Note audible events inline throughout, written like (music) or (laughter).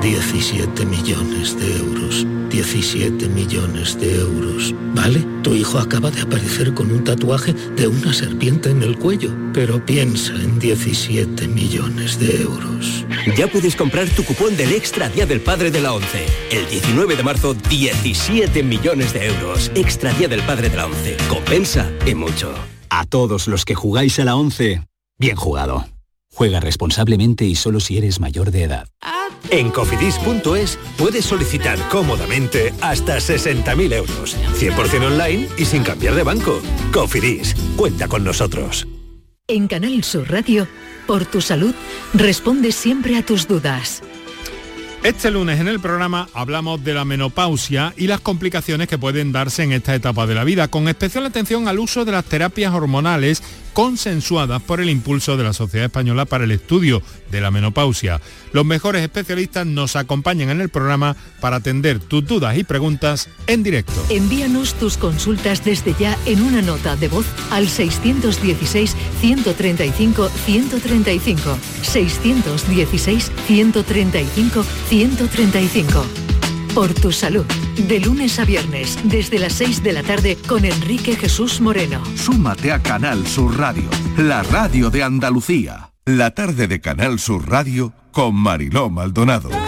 17 millones de euros. 17 millones de euros. ¿Vale? Tu hijo acaba de aparecer con un tatuaje de una serpiente en el cuello. Pero piensa en 17 millones de euros. Ya puedes comprar tu cupón del Extra Día del Padre de la ONCE. El 19 de marzo, 17 millones de euros. Extra Día del Padre de la ONCE. Compensa y mucho. A todos los que jugáis a la 11, bien jugado. Juega responsablemente y solo si eres mayor de edad. En cofidis.es puedes solicitar cómodamente hasta 60.000 euros. 100% online y sin cambiar de banco. Cofidis, cuenta con nosotros. En Canal Sur Radio, por tu salud, responde siempre a tus dudas. Este lunes en el programa hablamos de la menopausia y las complicaciones que pueden darse en esta etapa de la vida, con especial atención al uso de las terapias hormonales consensuadas por el impulso de la Sociedad Española para el Estudio de la Menopausia. Los mejores especialistas nos acompañan en el programa para atender tus dudas y preguntas en directo. Envíanos tus consultas desde ya en una nota de voz al 616-135-135. 616-135-135. Por tu salud. De lunes a viernes, desde las 6 de la tarde, con Enrique Jesús Moreno. Súmate a Canal Sur Radio, la radio de Andalucía. La tarde de Canal Sur Radio con Mariló Maldonado.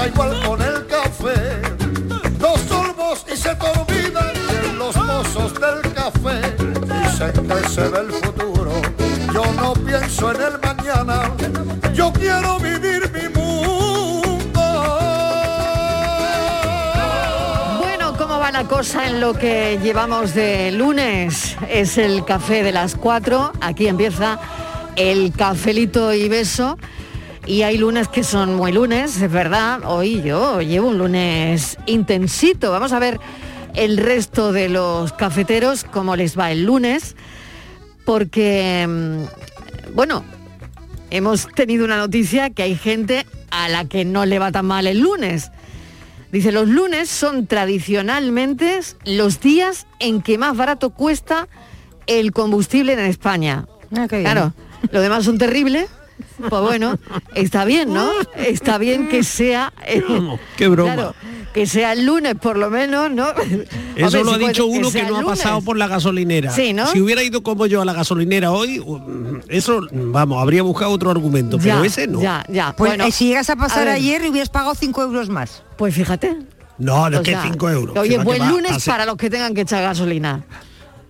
Pasa igual con el café. Dos sorbos y se te olvidan de los mozos del café. Dicen que se ve el futuro. Yo no pienso en el mañana. Yo quiero vivir mi mundo. Bueno, ¿cómo va la cosa en lo que llevamos de lunes? Es el café de las 4. Aquí empieza el cafelito y beso. Y hay lunes que son muy lunes, es verdad. Hoy yo llevo un lunes intensito. Vamos a ver el resto de los cafeteros cómo les va el lunes. Porque, mm, bueno, hemos tenido una noticia que hay gente a la que no le va tan mal el lunes. Dice, los lunes son tradicionalmente los días en que más barato cuesta el combustible en España. claro, lo demás son terribles, Pues bueno, está bien, ¿no? Está bien que sea... eh, qué broma. claro, que sea el lunes por lo menos, ¿no? Eso Hombre, lo si ha puede- dicho uno que no ha pasado por la gasolinera. Sí, ¿no? Si hubiera ido como yo a la gasolinera hoy, eso, vamos, habría buscado otro argumento, pero ese no. Ya, ya. Pues bueno, eh, si llegas a pasar ver, ayer hubieras pagado 5 euros más. Pues fíjate. No, no es que sea, 5 euros. Oye, buen lunes a para los que tengan que echar gasolina.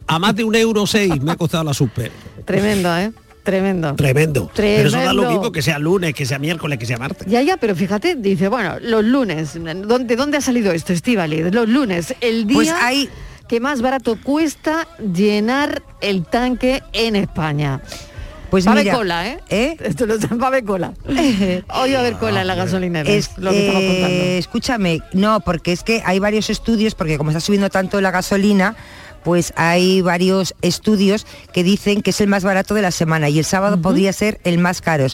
A más de un euro seis me ha costado la super. Tremendo, ¿eh? Tremendo. Tremendo. Pero eso da lo mismo que sea lunes, que sea miércoles, que sea martes. Ya, ya, pero fíjate, dice, bueno, los lunes, ¿dónde, dónde ha salido esto, Estivali? Los lunes, el día Pues hay- que más barato cuesta llenar el tanque en España. Pues va mira, cola, ¿eh? Esto lo va a haber cola. (laughs) Hoy va a haber cola en la gasolinera. Es, lo que estamos eh, contando. escúchame, no, porque es que hay varios estudios, porque como está subiendo tanto la gasolina, pues hay varios estudios que dicen que es el más barato de la semana y el sábado podría ser el más caro.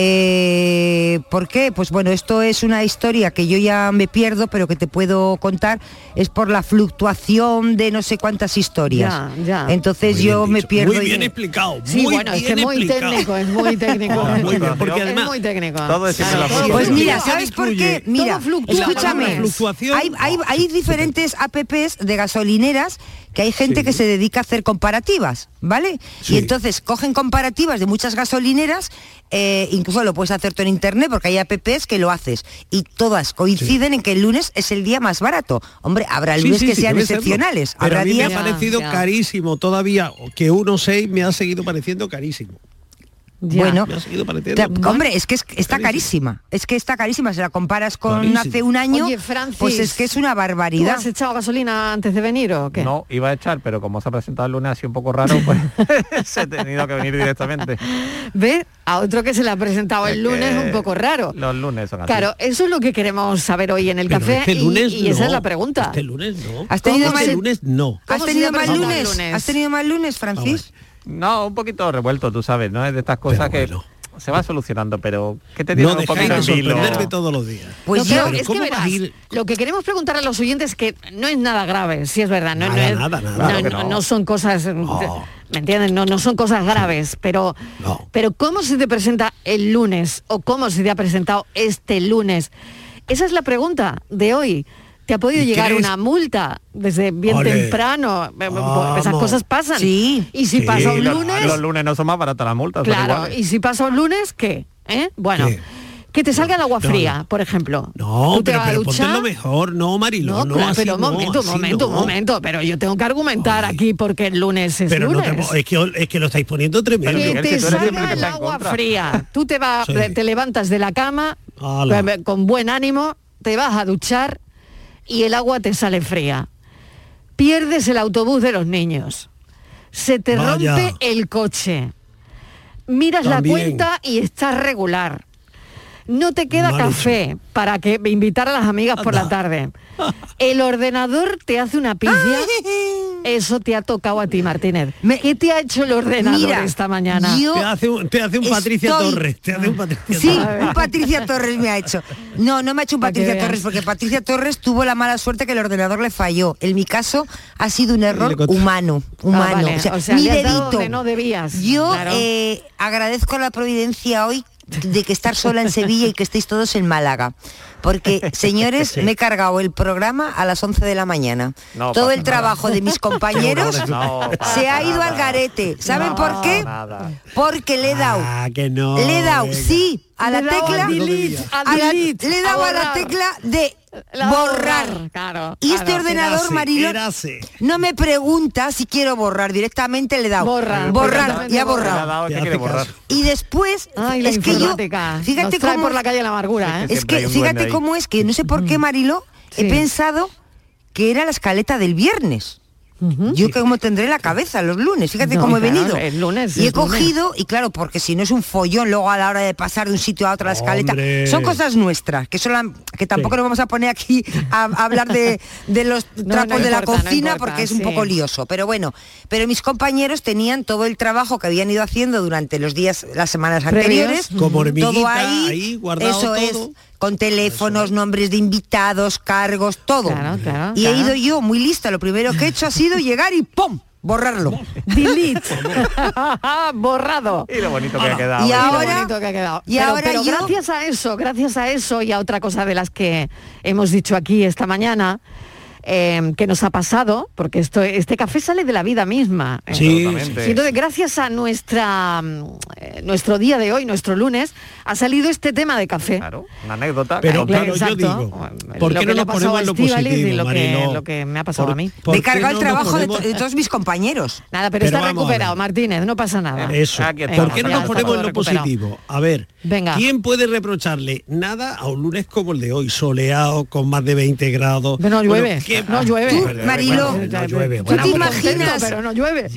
Eh, ¿Por qué? Pues bueno, esto es una historia que yo ya me pierdo, pero que te puedo contar, es por la fluctuación de no sé cuántas historias. Ya, ya. Entonces Muy yo me pierdo. Muy y- bien explicado. Sí, muy bueno, es que muy explicado. técnico, es muy (laughs) técnico. Ah, muy bien, porque es además muy técnico. todo es Claro, la todo Pues mira, ¿Qué ¿sabes por qué? Mira, escúchame, hay, hay, hay diferentes apps de gasolineras que hay gente que se dedica a hacer comparativas, ¿vale? Y entonces cogen comparativas de muchas gasolineras, eh, incluso lo puedes hacer tú en internet porque hay apps que lo haces y todas coinciden en que el lunes es el día más barato. Hombre, habrá lunes sí, que sí, sean excepcionales, Pero habrá a mí días me ha parecido ya. carísimo todavía, que 1,6 me ha seguido pareciendo carísimo. Ya. Bueno, ha te- hombre, es que es- está carísima. Es que está carísima. Si la comparas con Carísima. hace un año, Oye, Francis, pues es que es una ¿Tú barbaridad. has echado gasolina antes de venir o qué? No, iba a echar, pero como se ha presentado el lunes así un poco raro, pues (laughs) se he tenido que venir directamente. Ve a otro que se le ha presentado el Es lunes un poco raro. Los lunes son así. Claro, eso es lo que queremos saber hoy en el Pero café este y- lunes y, esa es la pregunta. Este lunes no. ¿Has tenido este mal- lunes no. ¿Has ¿Cómo tenido el lunes? lunes? ¿Has tenido mal lunes, Francis? No, un poquito revuelto, tú sabes, ¿no? Es de estas cosas que se va solucionando, pero que te tiene No un dejáis poquito de todos los días. Pues No, yo, es que ¿cómo vas verás, ir? lo que queremos preguntar a los oyentes es que no es nada grave, si es verdad, no, no es- nada, nada. no, Claro que no- no. no son cosas, ¿me entienden? No, no son cosas graves, pero, No. pero ¿cómo se te presenta el lunes o cómo se te ha presentado este lunes? Esa es la pregunta de hoy. ¿Te ha podido ¿Y llegar crees? una multa desde bien temprano? Eh, pues Esas cosas pasan. Sí. Y si Sí, pasa un lunes, los lunes no son más baratas las multas. claro, y si pasa un lunes, ¿qué? ¿Eh? Bueno, ¿Qué? que te salga el agua No, fría, no. por ejemplo. No, Tú te pero, vas a pero ponte lo mejor, no, Marilo, no, no, claro, así pero un no, momento, un momento, un no. momento, pero yo tengo que argumentar aquí porque el lunes es Pero no lunes. te, es, que, es que lo estáis poniendo tremendo. Que te salga el agua fría. Tú te vas, (laughs) Sí. te levantas de la cama Ala. con buen ánimo, te vas a duchar y el agua te sale fría. Pierdes el autobús de los niños. Se te Vaya. rompe el coche. Miras También. la cuenta y estás regular. No te queda Mal hecho. café para que invitar a las amigas por la tarde. El ordenador te hace una pifia. Eso te ha tocado a ti, Martínez. Me- ¿Qué te ha hecho el ordenador Mira, esta mañana? yo- Te hace un, te hace un Patricia Estoy- Torres, te hace un Patricia Sí, Torres. un Patricia Torres me ha hecho. No, no me ha hecho un Patricia. Torres porque Patricia Torres tuvo la mala suerte que el ordenador le falló. En mi caso ha sido un error humano, humano. vale. O sea, O sea, mi dedito. no debías. Yo Claro. eh, agradezco a la providencia hoy de que estar sola en Sevilla y que estéis todos en Málaga. Porque, (laughs) señores, me he cargado el programa a las 11 de la mañana. No Todo el nada. trabajo de mis (laughs) compañeros No se ha ido nada. al garete. ¿Saben No, por qué? nada. Porque le he dado Ah, que no. le he dado, venga. sí, a la tecla. a delete, a la- delete, le he dado a la borrar. tecla de La borrar. claro. Y este claro. ordenador, Marilo, no me pregunta si quiero borrar. Directamente le he dado. Borra, borrar. directamente Y ha borrado. borrar. Y después, Ay, es que yo, fíjate cómo, por la calle la amargura, ¿eh? es que duende fíjate ahí. cómo es que no sé por qué, Marilo, Sí. he pensado que era la escaleta del viernes. Yo que como tendré la cabeza los lunes, fíjate No, cómo he claro, venido. el lunes y he lunes. cogido, y claro, porque si no es un follón luego a la hora de pasar de un sitio a otro la escaleta, Hombre. son cosas nuestras, que son que tampoco nos vamos a poner aquí a, a hablar de, de los (laughs) No, trapos no de la importa, cocina importa, porque es un sí. poco lioso. Pero bueno, pero mis compañeros tenían todo el trabajo que habían ido haciendo durante los días, las semanas anteriores. Como hormiguita, todo ahí, ahí, guardado eso es con teléfonos, nombres de invitados, cargos, todo. Claro, claro, y he ido yo muy lista, lo primero que he hecho ha sido (laughs) llegar y ¡pum! borrarlo. (laughs) Delete. (laughs) Borrado. Y lo bonito que ha quedado. Y ahora, lo que ha quedado. Y ahora gracias a eso, gracias a eso y a otra cosa de las que hemos dicho aquí esta mañana, Em, que nos ha pasado, porque esto, este café sale de la vida misma. Sí, entonces, gracias a nuestra, em, eh, nuestro día de hoy, nuestro lunes, ha salido este tema de café. Claro, una anécdota. Pero claro, yo digo, ¿por qué no nos ponemos lo positivo, y lo, que, lo que me ha pasado a mí? Me cargó el trabajo de, todos mis compañeros. Nada, pero, está recuperado, Martínez, no pasa nada. Eso. ¿Por qué no nos ponemos en lo positivo? A ver, Venga. ¿quién puede reprocharle nada a un lunes como el de hoy, soleado, con más de 20 grados? Bueno, llueve. No llueve. Marilo, ¿Tú te imaginas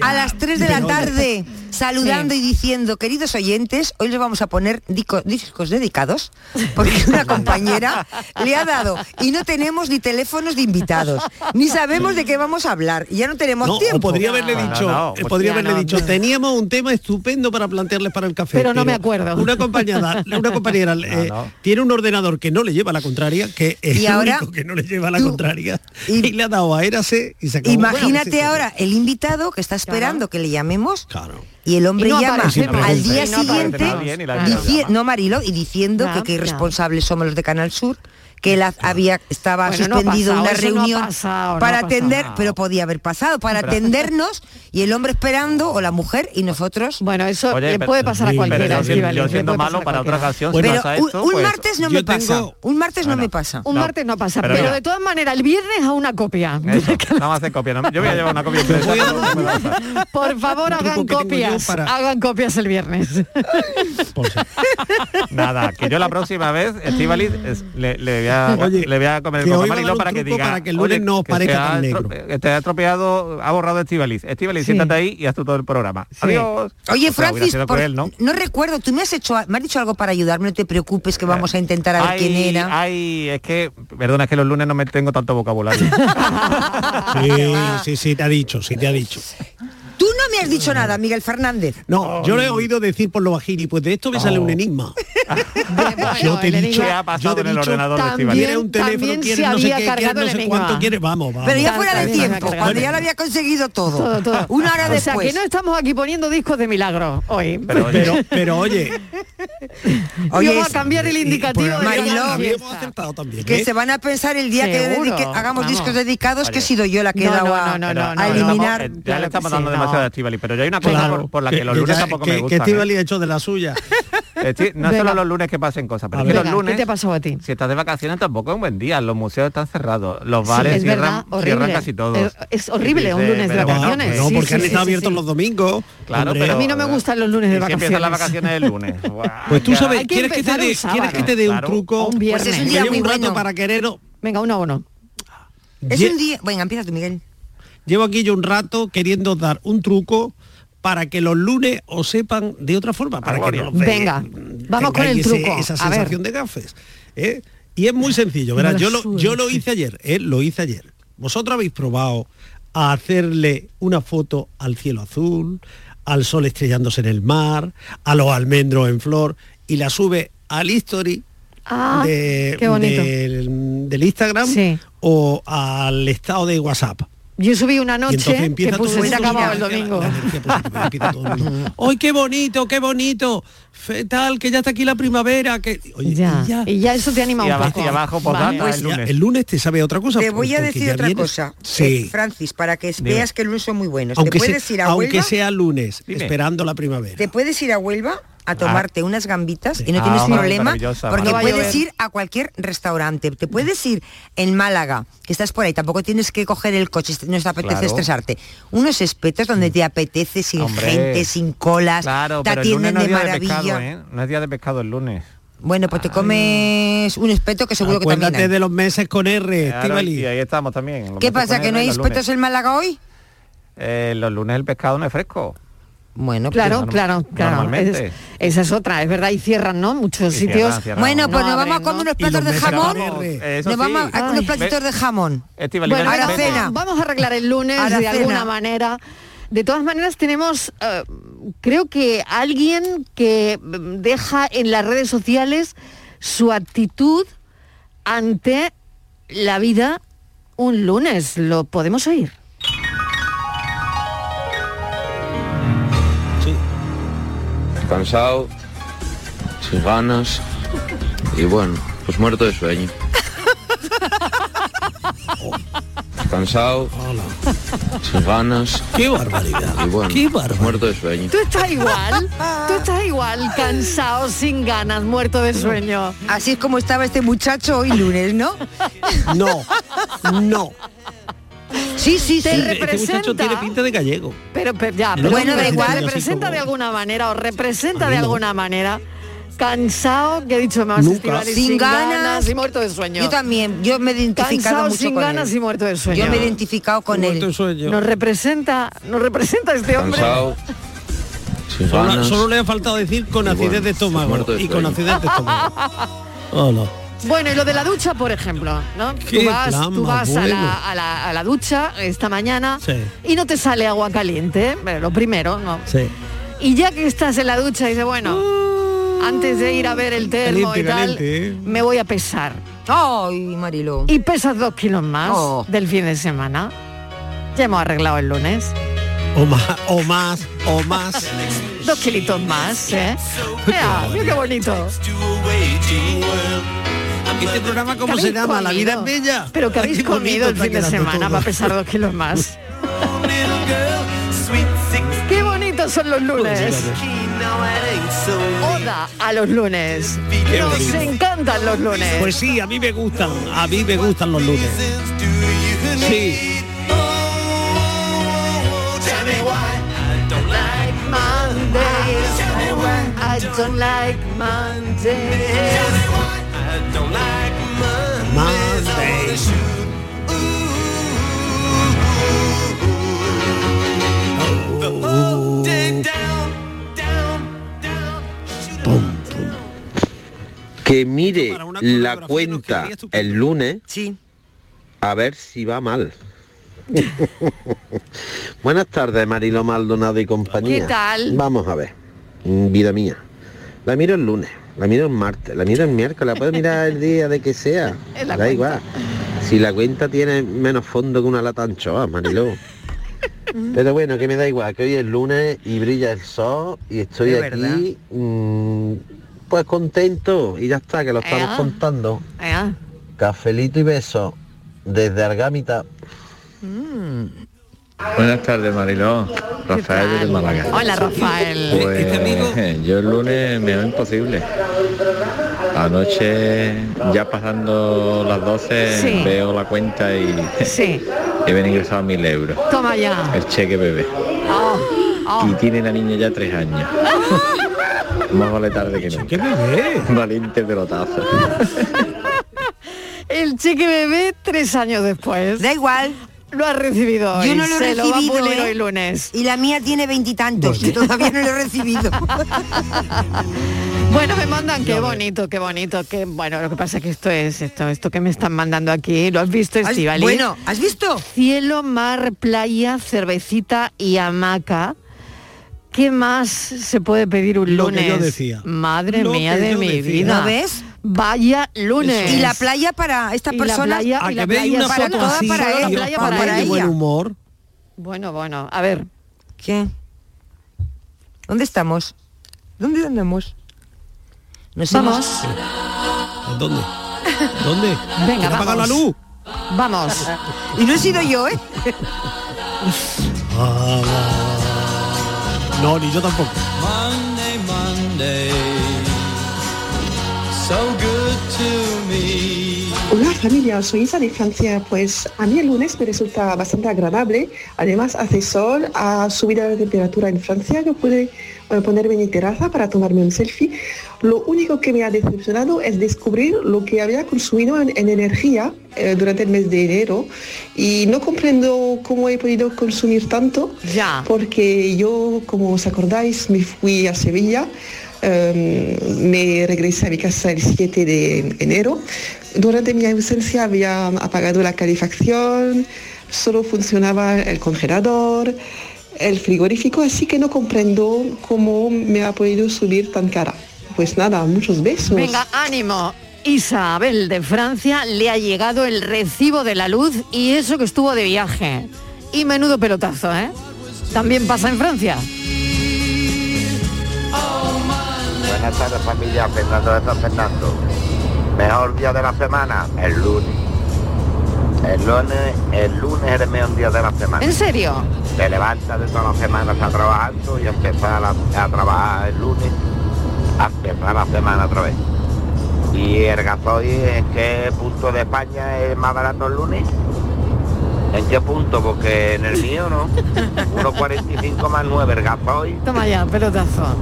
a las 3 de la tarde saludando y diciendo, queridos oyentes, hoy les vamos a poner discos, dedicados, porque una (laughs) compañera le ha dado y no tenemos ni teléfonos de invitados, ni sabemos de qué vamos a hablar, y ya no tenemos tiempo. podría haberle dicho, eh, podría haberle dicho, teníamos un tema estupendo para plantearles para el café. Pero no me acuerdo. Una compañera, (laughs) eh, tiene un ordenador que no le lleva la contraria, que es y el ahora, que no le lleva la contraria. Imagínate pues ahora el invitado que está esperando que le llamemos. Claro. Y el hombre llama al día siguiente, no, Marilo, y diciendo que qué irresponsables somos los de Canal Sur, que las había estaba suspendido una reunión para atender, pero podía haber pasado para atendernos y el hombre esperando o la mujer y nosotros. Bueno, eso le puede pasar a cualquiera. Yo siendo malo para otra ocasión. Pues, un, martes no me pasa. Un martes no, me pasa. Un martes no pasa, pero, de todas maneras el viernes a una copia. Eso, (laughs) nada más de copia. Yo voy a llevar una copia. Por favor, hagan copias. Hagan copias el viernes. Nada, que yo la próxima vez, Estivaliz, le voy a (laughs) le voy a comer el coco amarillo para que diga. Para que el lunes no parezca tan negro. Te ha atropellado, ha borrado Estivaliz. Estivaliz, sí. siéntate ahí y haz tú todo el programa. Adiós. Oye, o Francis, por, él, ¿no? recuerdo, tú me has hecho, me has dicho algo para ayudarme, no te preocupes que vamos a intentar a ver quién era. Ay, es que, perdona, es que los lunes no me tengo tanto vocabulario. (laughs) sí, sí, sí, te ha dicho, sí te ha dicho. Tú no me has dicho nada, Miguel Fernández. No, yo lo he oído decir por lo bajini, pues de esto me sale un oh. enigma. (laughs) yo te he dicho, ha pasado en el ordenador también, de un teléfono, quieres no sé qué, quieres no sé cuánto, quieres, vamos, vamos. Pero ya fuera de tiempo, cuando lo había conseguido todo. todo, todo. Una hora después. O sea, que no estamos aquí poniendo discos de milagro hoy. Pero, pero, pero oye, (laughs) Oye, vamos a cambiar el indicativo. Que, ¿eh? se van a pensar el día que hagamos discos dedicados que he sido yo la que he dado a, eliminar. Eh, ya le estamos dando demasiado a pero ya hay una cosa por, la que, los lunes que, tampoco me gusta. ¿eh? Que ha hecho de la suya. No Venga. solo los lunes que pasen cosas, pero Venga, los lunes. ¿Qué te pasó a ti? Si estás de vacaciones tampoco es un buen día. Los museos están cerrados, los bares sí, cierran, casi todos. Es, horrible un lunes de vacaciones. No, porque sí, han estado abiertos los domingos. Claro, pero, a mí no me gustan los lunes de vacaciones. Empiezan las vacaciones el lunes. (laughs) pues tú sabes, ¿quieres que, te dé, ¿quieres que te dé un truco? Un pues viernes. un rato para querer. Venga, uno a uno. Ah. Es un día. Venga, empieza tú, Miguel. Llevo aquí yo un rato queriendo dar un truco para que los lunes os sepan de otra forma, para que no Venga, eh, vamos con el truco. Esa sensación de gafes. ¿eh? Y es muy sencillo, verás, yo lo, hice ayer, ¿eh? lo hice ayer. Vosotros habéis probado a hacerle una foto al cielo azul, al sol estrellándose en el mar, a los almendros en flor y la sube al history ah, del, Instagram o al estado de WhatsApp. Yo subí una noche que puse el domingo. Hoy (laughs) qué bonito, qué bonito. Fetal, que ya está aquí la primavera. Que... Ya. Y, ya. y, ya. eso te anima y abajo, el, lunes. te sabe otra cosa. Te voy a decir otra cosa, eh, sí. Francis, para que veas que el lunes son muy buenos. Aunque, sea, aunque sea lunes, esperando la primavera. ¿Te puedes ir a Huelva? a tomarte ah. unas gambitas y no ah, tienes problema porque puedes ir a cualquier restaurante. Te puedes ir en Málaga, que estás por ahí, tampoco tienes que coger el coche, no te apetece estresarte. Unos espetos donde mm. te apetece sin gente, sin colas, claro, te atienden de maravilla. De. No es día de pescado el lunes. Bueno, pues te comes un espeto que seguro Acuérdate que también de los meses con R, Y ahí estamos también. ¿Qué pasa, que no hay espetos en Málaga hoy? Eh, los lunes el pescado no es fresco. Bueno, pues claro, claro, claro. Es, esa es otra, es verdad, y cierran, ¿no? Muchos sitios. Bueno, pues nos vamos a comer unos platos de jamón. Nos vamos a unos platitos de jamón. Bueno, ahora. Vamos a arreglar el lunes de alguna manera. De todas maneras tenemos, eh, creo que alguien que deja en las redes sociales su actitud ante la vida un lunes. ¿Lo podemos oír? Cansado, sin ganas y bueno, pues muerto de sueño. Cansado, sin ganas. ¡Qué barbaridad! Y bueno, ¡Qué pues muerto de sueño. Tú estás igual, tú estás igual, cansado, sin ganas, muerto de sueño. Así es como estaba este muchacho hoy lunes, ¿no? No, no. Sí, sí, Te sí. Este muchacho representa, tiene pinta de gallego. pero, pero ya, pero bueno, da te igual. representa de alguna manera o representa de alguna manera cansado, que he dicho más Nunca. Estivali, Sin ganas. y muerto de sueño. Yo también, yo me he identificado Cansado, mucho sin con ganas él. y muerto de sueño. Yo me he identificado con Muerto de él. sueño. Nos representa, nos representa este hombre. Cansado, sin Solo, ganas. solo le ha faltado decir con acidez de estómago y con acidez de estómago. Hola. Bueno, y lo de la ducha, por ejemplo, ¿no? Qué tú vas, plan tú vas a, la, a la- a la ducha esta mañana Sí. y no te sale agua caliente, pero lo primero, ¿no? Sí. Y ya que estás en la ducha, dices, bueno, antes de ir a ver el termo Caliente, y tal, caliente, ¿eh? me voy a pesar. Ay, Marilo. Y pesas dos kilos más Oh. del fin de semana. Ya hemos arreglado el lunes. O más, o más, o más. Dos kilitos más, ¿eh? Mira, mira qué bonito. ¿Este programa cómo ¿Qué se llama? ¿La vida es comido? bella? Pero que habéis comido el fin de semana todo. para pesar dos kilos más. (laughs) Qué bonitos son los lunes. Oda a los lunes. Nos encantan los lunes. Pues sí, a mí me gustan, a mí me gustan los lunes. Sí. I don't like Mondays. Que mire la cuenta el lunes Sí. a ver si va mal. (laughs) Buenas tardes, Marilo Maldonado y compañía. ¿Qué tal? Vamos a ver. Vida mía. La miro el lunes, la miro el martes, la miro el miércoles, la puedo mirar el día de que sea. (laughs) Da cuenta. igual. Si la cuenta tiene menos fondo que una lata anchoa, Mariló. (laughs) Pero bueno, que me da igual, que hoy es lunes y brilla el sol y estoy Es aquí mm, pues contento y ya está, que lo estamos Ea. contando. Cafelito y beso desde Argámita. Buenas tardes, Mariló. Rafael de Málaga. Hola, Rafael. Pues Este yo el lunes me es imposible. Anoche, ya pasando las 12, Sí. veo la cuenta y Sí, (laughs) he ven ingresado mil euros. toma ya. El cheque bebé. Oh, oh. Y tiene la niña ya tres años. (laughs) Más vale tarde que ¿Qué nunca. bebé? Valiente pelotazo. (laughs) El cheque bebé tres años después. Da igual. Lo ha recibido hoy. Yo no lo he Se lo va a recibido, pulir ¿eh? hoy lunes. Y la mía tiene veintitantos y todavía no lo he recibido. (laughs) Bueno, me mandan qué bonito, qué bonito, qué bueno, lo que pasa es que esto es esto, esto que me están mandando aquí, ¿lo has visto, ¿Has- Estivali? Bueno, ¿has visto? Cielo, mar, playa, cervecita y hamaca. ¿Qué más se puede pedir un Lo que lunes? yo decía. Madre Lo mía que de yo mi decía. vida. ¿Lo ves? Vaya lunes. Y la playa para esta Y la persona. playa- y la playa para así para y ella, playa para buen humor. Bueno, bueno, a ver. ¿Qué? ¿Dónde estamos? ¿Dónde andamos? Nos Vamos. hemos- ¿Dónde? ¿Dónde? Venga, ¿Quién ha apagado la vamos. luz? Vamos. Y no he sido yo, ¿eh? No, ni yo tampoco. Monday, Monday, Hola familia, soy Isa de Francia. Pues a mí el lunes me resulta bastante agradable. Además hace sol, ha subido la temperatura en Francia. Yo pude ponerme en mi terraza para tomarme un selfie. Lo único que me ha decepcionado es descubrir lo que había consumido en, en energía eh, durante el mes de enero y no comprendo cómo he podido consumir tanto. Ya. Porque yo, como os acordáis, me fui a Sevilla. Eh, me regresé a mi casa el 7 de enero. Durante mi ausencia había apagado la calefacción, solo funcionaba el congelador, el frigorífico, así que no comprendo cómo me ha podido subir tan cara. Pues nada, muchos besos. Venga, ánimo. Isabel de Francia le ha llegado el recibo de la luz y eso que estuvo de viaje. Y menudo pelotazo, ¿eh? También pasa en Francia. Buenas tardes familia, Fernando de San Fernando. Mejor día de la semana, el lunes. El lunes, el lunes es el mejor día de la semana. ¿En serio? Te levantas de toda la semana, estás trabajando y empezar a, a trabajar el lunes, a empezar la semana otra vez. ¿Y el gasoil en qué punto de España es más barato el lunes? ¿En qué punto? Porque en el mío no. (laughs) 1,45 más 9 el gasoil. Toma ya, pelotazo.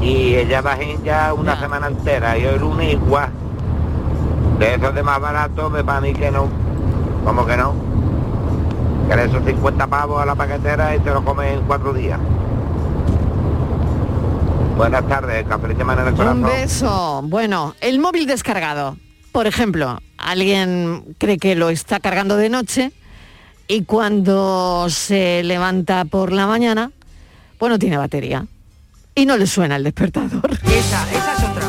Y ella bajé ya una semana entera y hoy lunes igual. De eso de más barato me para mí que no. ¿Cómo que no? Que le esos 50 pavos a la paquetera y te lo comes en cuatro días. Buenas tardes, café de manera del corazón. Un beso. Bueno, el móvil descargado. Por ejemplo, alguien cree que lo está cargando de noche y cuando se levanta por la mañana, pues no tiene batería. Y no le suena el despertador. (laughs) Esa, esa es otra.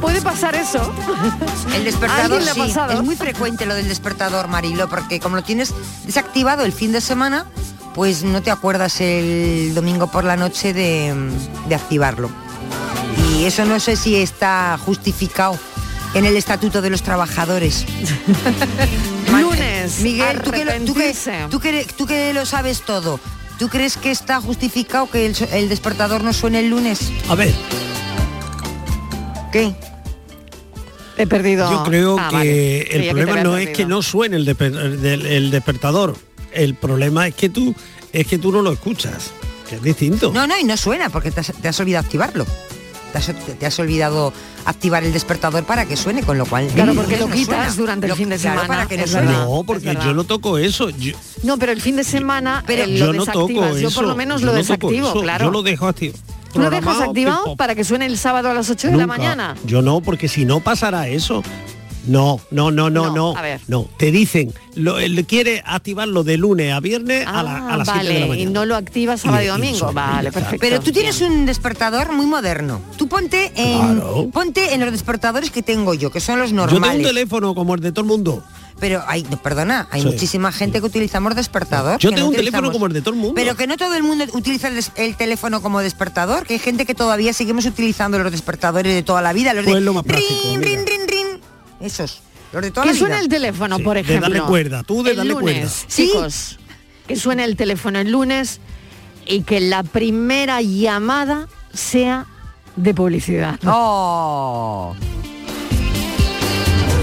¿Puede pasar eso? El ¿A despertador sí, pasado? es muy frecuente lo del despertador, Marilo, porque como lo tienes desactivado el fin de semana, pues no te acuerdas el domingo por la noche de, de activarlo. Y eso no sé si está justificado en el Estatuto de los Trabajadores. (laughs) Lunes, Miguel, tú que, lo, tú, que, tú que- tú que lo sabes todo, ¿tú crees que está justificado que el, despertador no suene el lunes? A ver, ¿Qué? He perdido. yo creo Ah, que vale. el problema no es que no suene el, despe- el- el despertador. El problema es que tú es que tú no lo escuchas, que es distinto. No, no, y no suena porque te has, te has olvidado activarlo. Te has, te has olvidado activar el despertador para que suene, con lo cual... Claro, porque lo no quitas suena. durante el fin de semana, para que no suene. No, porque yo no toco eso. Yo, No, pero el fin de semana Pero eh, yo lo no toco eso. Yo por lo menos yo lo no desactivo, eso, claro. Yo lo dejo activo. ¿Tú lo dejas activado para que suene el sábado a las 8 de la mañana? Yo no, porque si no pasará eso. No, no, no, no, No, no. a ver. No, te dicen, lo, él quiere activarlo de lunes a viernes a, la- a Ah, las 7 de la vale, mañana. y no lo activas sábado y domingo. Vale, perfecto. Pero tú tienes un despertador muy moderno. Tú ponte en, Claro. ponte en los despertadores que tengo yo, que son los Yo tengo un normales. teléfono como el de todo el mundo. Pero hay, perdona, hay Sí. muchísima gente que utilizamos despertador. Yo tengo no un teléfono como el de todo el mundo. Pero que no todo el mundo utiliza el, des- el teléfono como despertador, que hay gente que todavía seguimos utilizando los despertadores de toda la vida, los Pues de lo más práctico, rin, rin, rin, rin. Esos, los de toda Que la suene vida. el teléfono, Sí, por de ejemplo. darle cuerda, tú de el darle lunes, cuerda. Sí. Chicos, que suene el teléfono el lunes y que la primera llamada sea de publicidad. (laughs) Oh.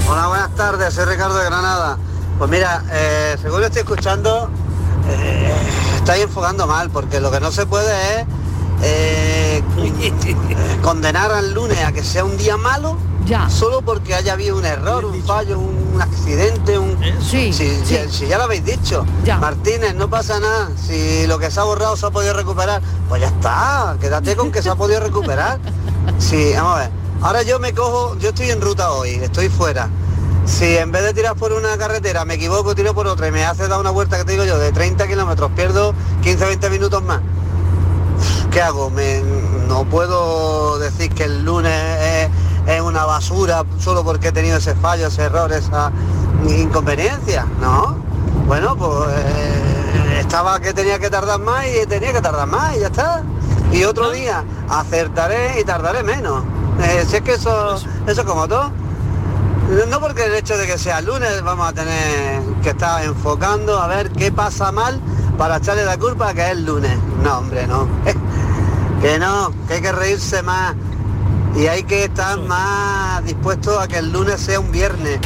Hola, buenas tardes, soy Ricardo de Granada. Pues mira, eh, según lo estoy escuchando, eh, estáis enfocando mal, porque lo que no se puede es eh, (laughs) condenar al lunes a que sea un día malo Ya. solo porque haya habido un error, un fallo, un accidente, un... Sí, Si, sí. si- si ya lo habéis dicho. Ya. Martínez, no pasa nada. Si lo que se ha borrado se ha podido recuperar, pues ya está. Quédate con que se ha podido recuperar. Sí, vamos a ver. Ahora yo me cojo, yo estoy en ruta hoy, estoy fuera. Si en vez de tirar por una carretera me equivoco, tiro por otra y me hace dar una vuelta que te digo yo de 30 kilómetros, pierdo 15-20 minutos más. ¿Qué hago? Me- no puedo decir que el lunes es, es una basura solo porque he tenido ese fallo, ese error, esa inconveniencia. No. Bueno, pues eh, estaba que tenía que tardar más y tenía que tardar más y ya está. Y otro día acertaré y tardaré menos. Eh, si es que eso, eso es como todo. No porque el hecho de que sea lunes vamos a tener que estar enfocando a ver qué pasa mal para echarle la culpa a que es lunes. No, hombre, no. (laughs) que no, que hay que reírse más y hay que estar más dispuesto a que el lunes sea un viernes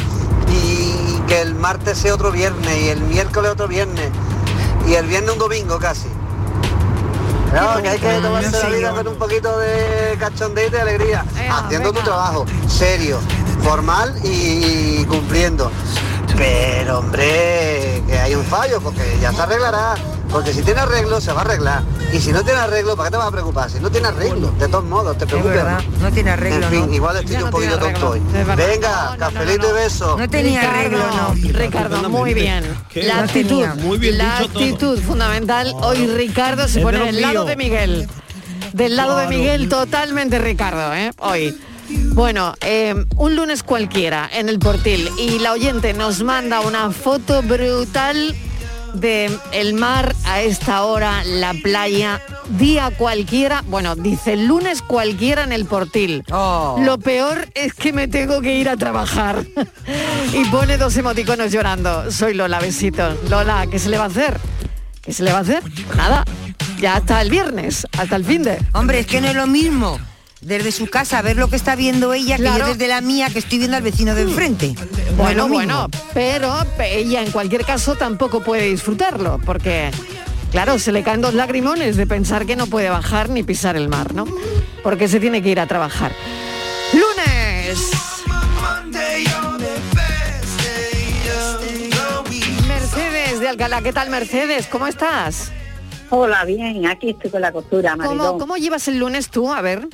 y que el martes sea otro viernes y el miércoles otro viernes y el viernes un domingo casi. No, que hay que tomarse la vida con un poquito de cachondeo y de alegría, haciendo tu trabajo, serio, formal y cumpliendo. Pero hombre, que hay un fallo, porque ya se arreglará. Porque si tiene arreglo, se va a arreglar. Y si no tiene arreglo, ¿para qué te vas a preocupar? Si no tiene arreglo, de todos modos, te preocupes. verdad, no tiene arreglo, En fin, ¿no? igual estoy un no poquito tonto hoy. Venga, cafelito y beso. No tenía Ricardo, arreglo, no. Ricardo, muy bien. Qué La no actitud, tenía. Muy bien la dicho todo. actitud fundamental. Hoy Ricardo se Es pone del lado de Miguel. Del lado de. Miguel, totalmente Ricardo, ¿eh? Hoy. Bueno, eh, un lunes cualquiera en el portil y la oyente nos manda una foto brutal de el mar a esta hora, la playa día cualquiera, bueno, dice el lunes cualquiera en el portil. Lo peor es que me tengo que ir a trabajar. (laughs) y pone dos emoticonos llorando. Soy Lola, besitos. Lola, ¿qué se le va a hacer? ¿Qué se le va a hacer? Nada. Ya hasta el viernes, hasta el fin de. Hombre, es que no es lo mismo desde su casa ver lo que está viendo ella que Claro. yo desde la mía que estoy viendo al vecino de enfrente. Bueno, bueno, pero ella en cualquier caso tampoco puede disfrutarlo, porque, claro, se le caen dos lagrimones de pensar que no puede bajar ni pisar el mar, ¿no? Porque se tiene que ir a trabajar. ¡Lunes! Mercedes de Alcalá, ¿qué tal Mercedes? ¿Cómo estás? Hola, bien, aquí estoy con la costura, ¿Cómo. ¿Cómo llevas el lunes tú? A ver.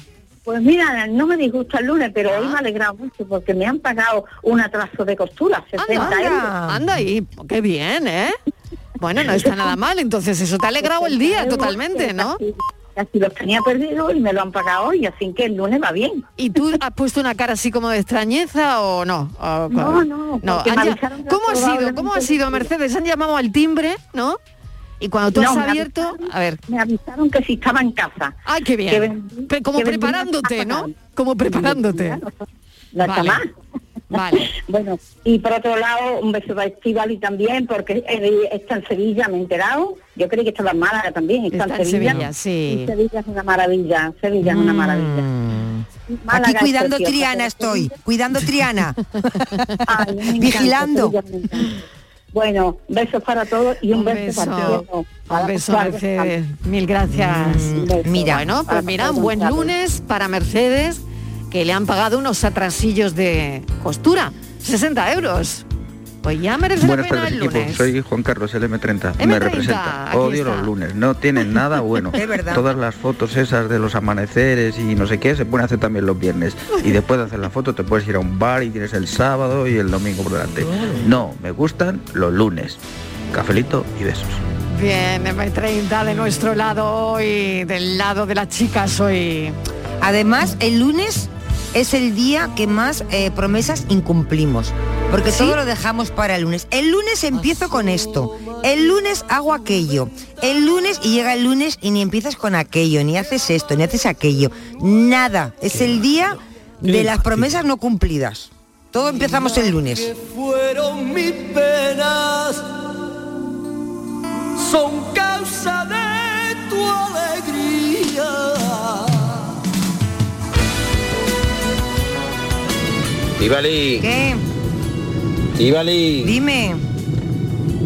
Pues mira, no me disgusta el lunes, pero hoy me ha alegrado mucho porque me han pagado un atraso de costura, 60 Anda, euros. anda, ahí, qué bien, ¿eh? Bueno, no está nada mal, entonces eso te ha alegrado el día totalmente, ¿no? Casi los tenía perdidos y me lo han pagado hoy, así que el lunes va bien. ¿Y tú has puesto una cara así como de extrañeza o no? O- No, no, han ¿Cómo ha sido? ¿Cómo ha sido, Mercedes? Han llamado al timbre, ¿no? Y cuando tú No, has abierto, a ver. Me avisaron que si estaba en casa. Ay, qué Que bien. vendí- como que vendí preparándote, una ¿no? Como preparándote. No está Vale. mal. Vale. (laughs) Bueno, y por otro lado, un beso para Estivali también, porque está en Sevilla, me he enterado. Yo creí que estaba en Málaga también, está, Está en Sevilla, sí. Y Sevilla es una maravilla, Sevilla es una maravilla. Málaga Aquí cuidando Triana estoy, Sevilla- cuidando Triana. (laughs) Ay, (laughs) Vigilando. Sevilla. Bueno, besos para todos y un, Un beso, para beso. todos. Un beso, Mercedes. Mil gracias. mira. Bueno, pues Para mira, un buen lunes para Mercedes, que le han pagado unos atrasillos de costura. 60 euros. Pues ya merece Buenas la pena tardes el equipo, lunes. soy Juan Carlos, el M30. M30, Me representa. Odio está. los lunes, no tienen nada bueno. (laughs) Es verdad. Todas las fotos esas de los amaneceres y no sé qué se pueden hacer también los viernes. Y después de hacer la foto te puedes ir a un bar y tienes el sábado y el domingo por delante. No, me gustan los lunes. Cafelito y besos. Bien, M30 de nuestro lado hoy, del lado de las chicas hoy. Además, el lunes es el día que más eh, promesas incumplimos. Porque todo lo dejamos para el lunes. El lunes empiezo con esto. El lunes hago aquello. El lunes y llega el lunes y ni empiezas con aquello, ni haces esto, ni haces aquello. Nada. Es el día de las promesas no cumplidas. Todo empezamos el lunes. fueron mis penas son causa de tu alegría. Ibali, ¿Qué? Ibali, Dime.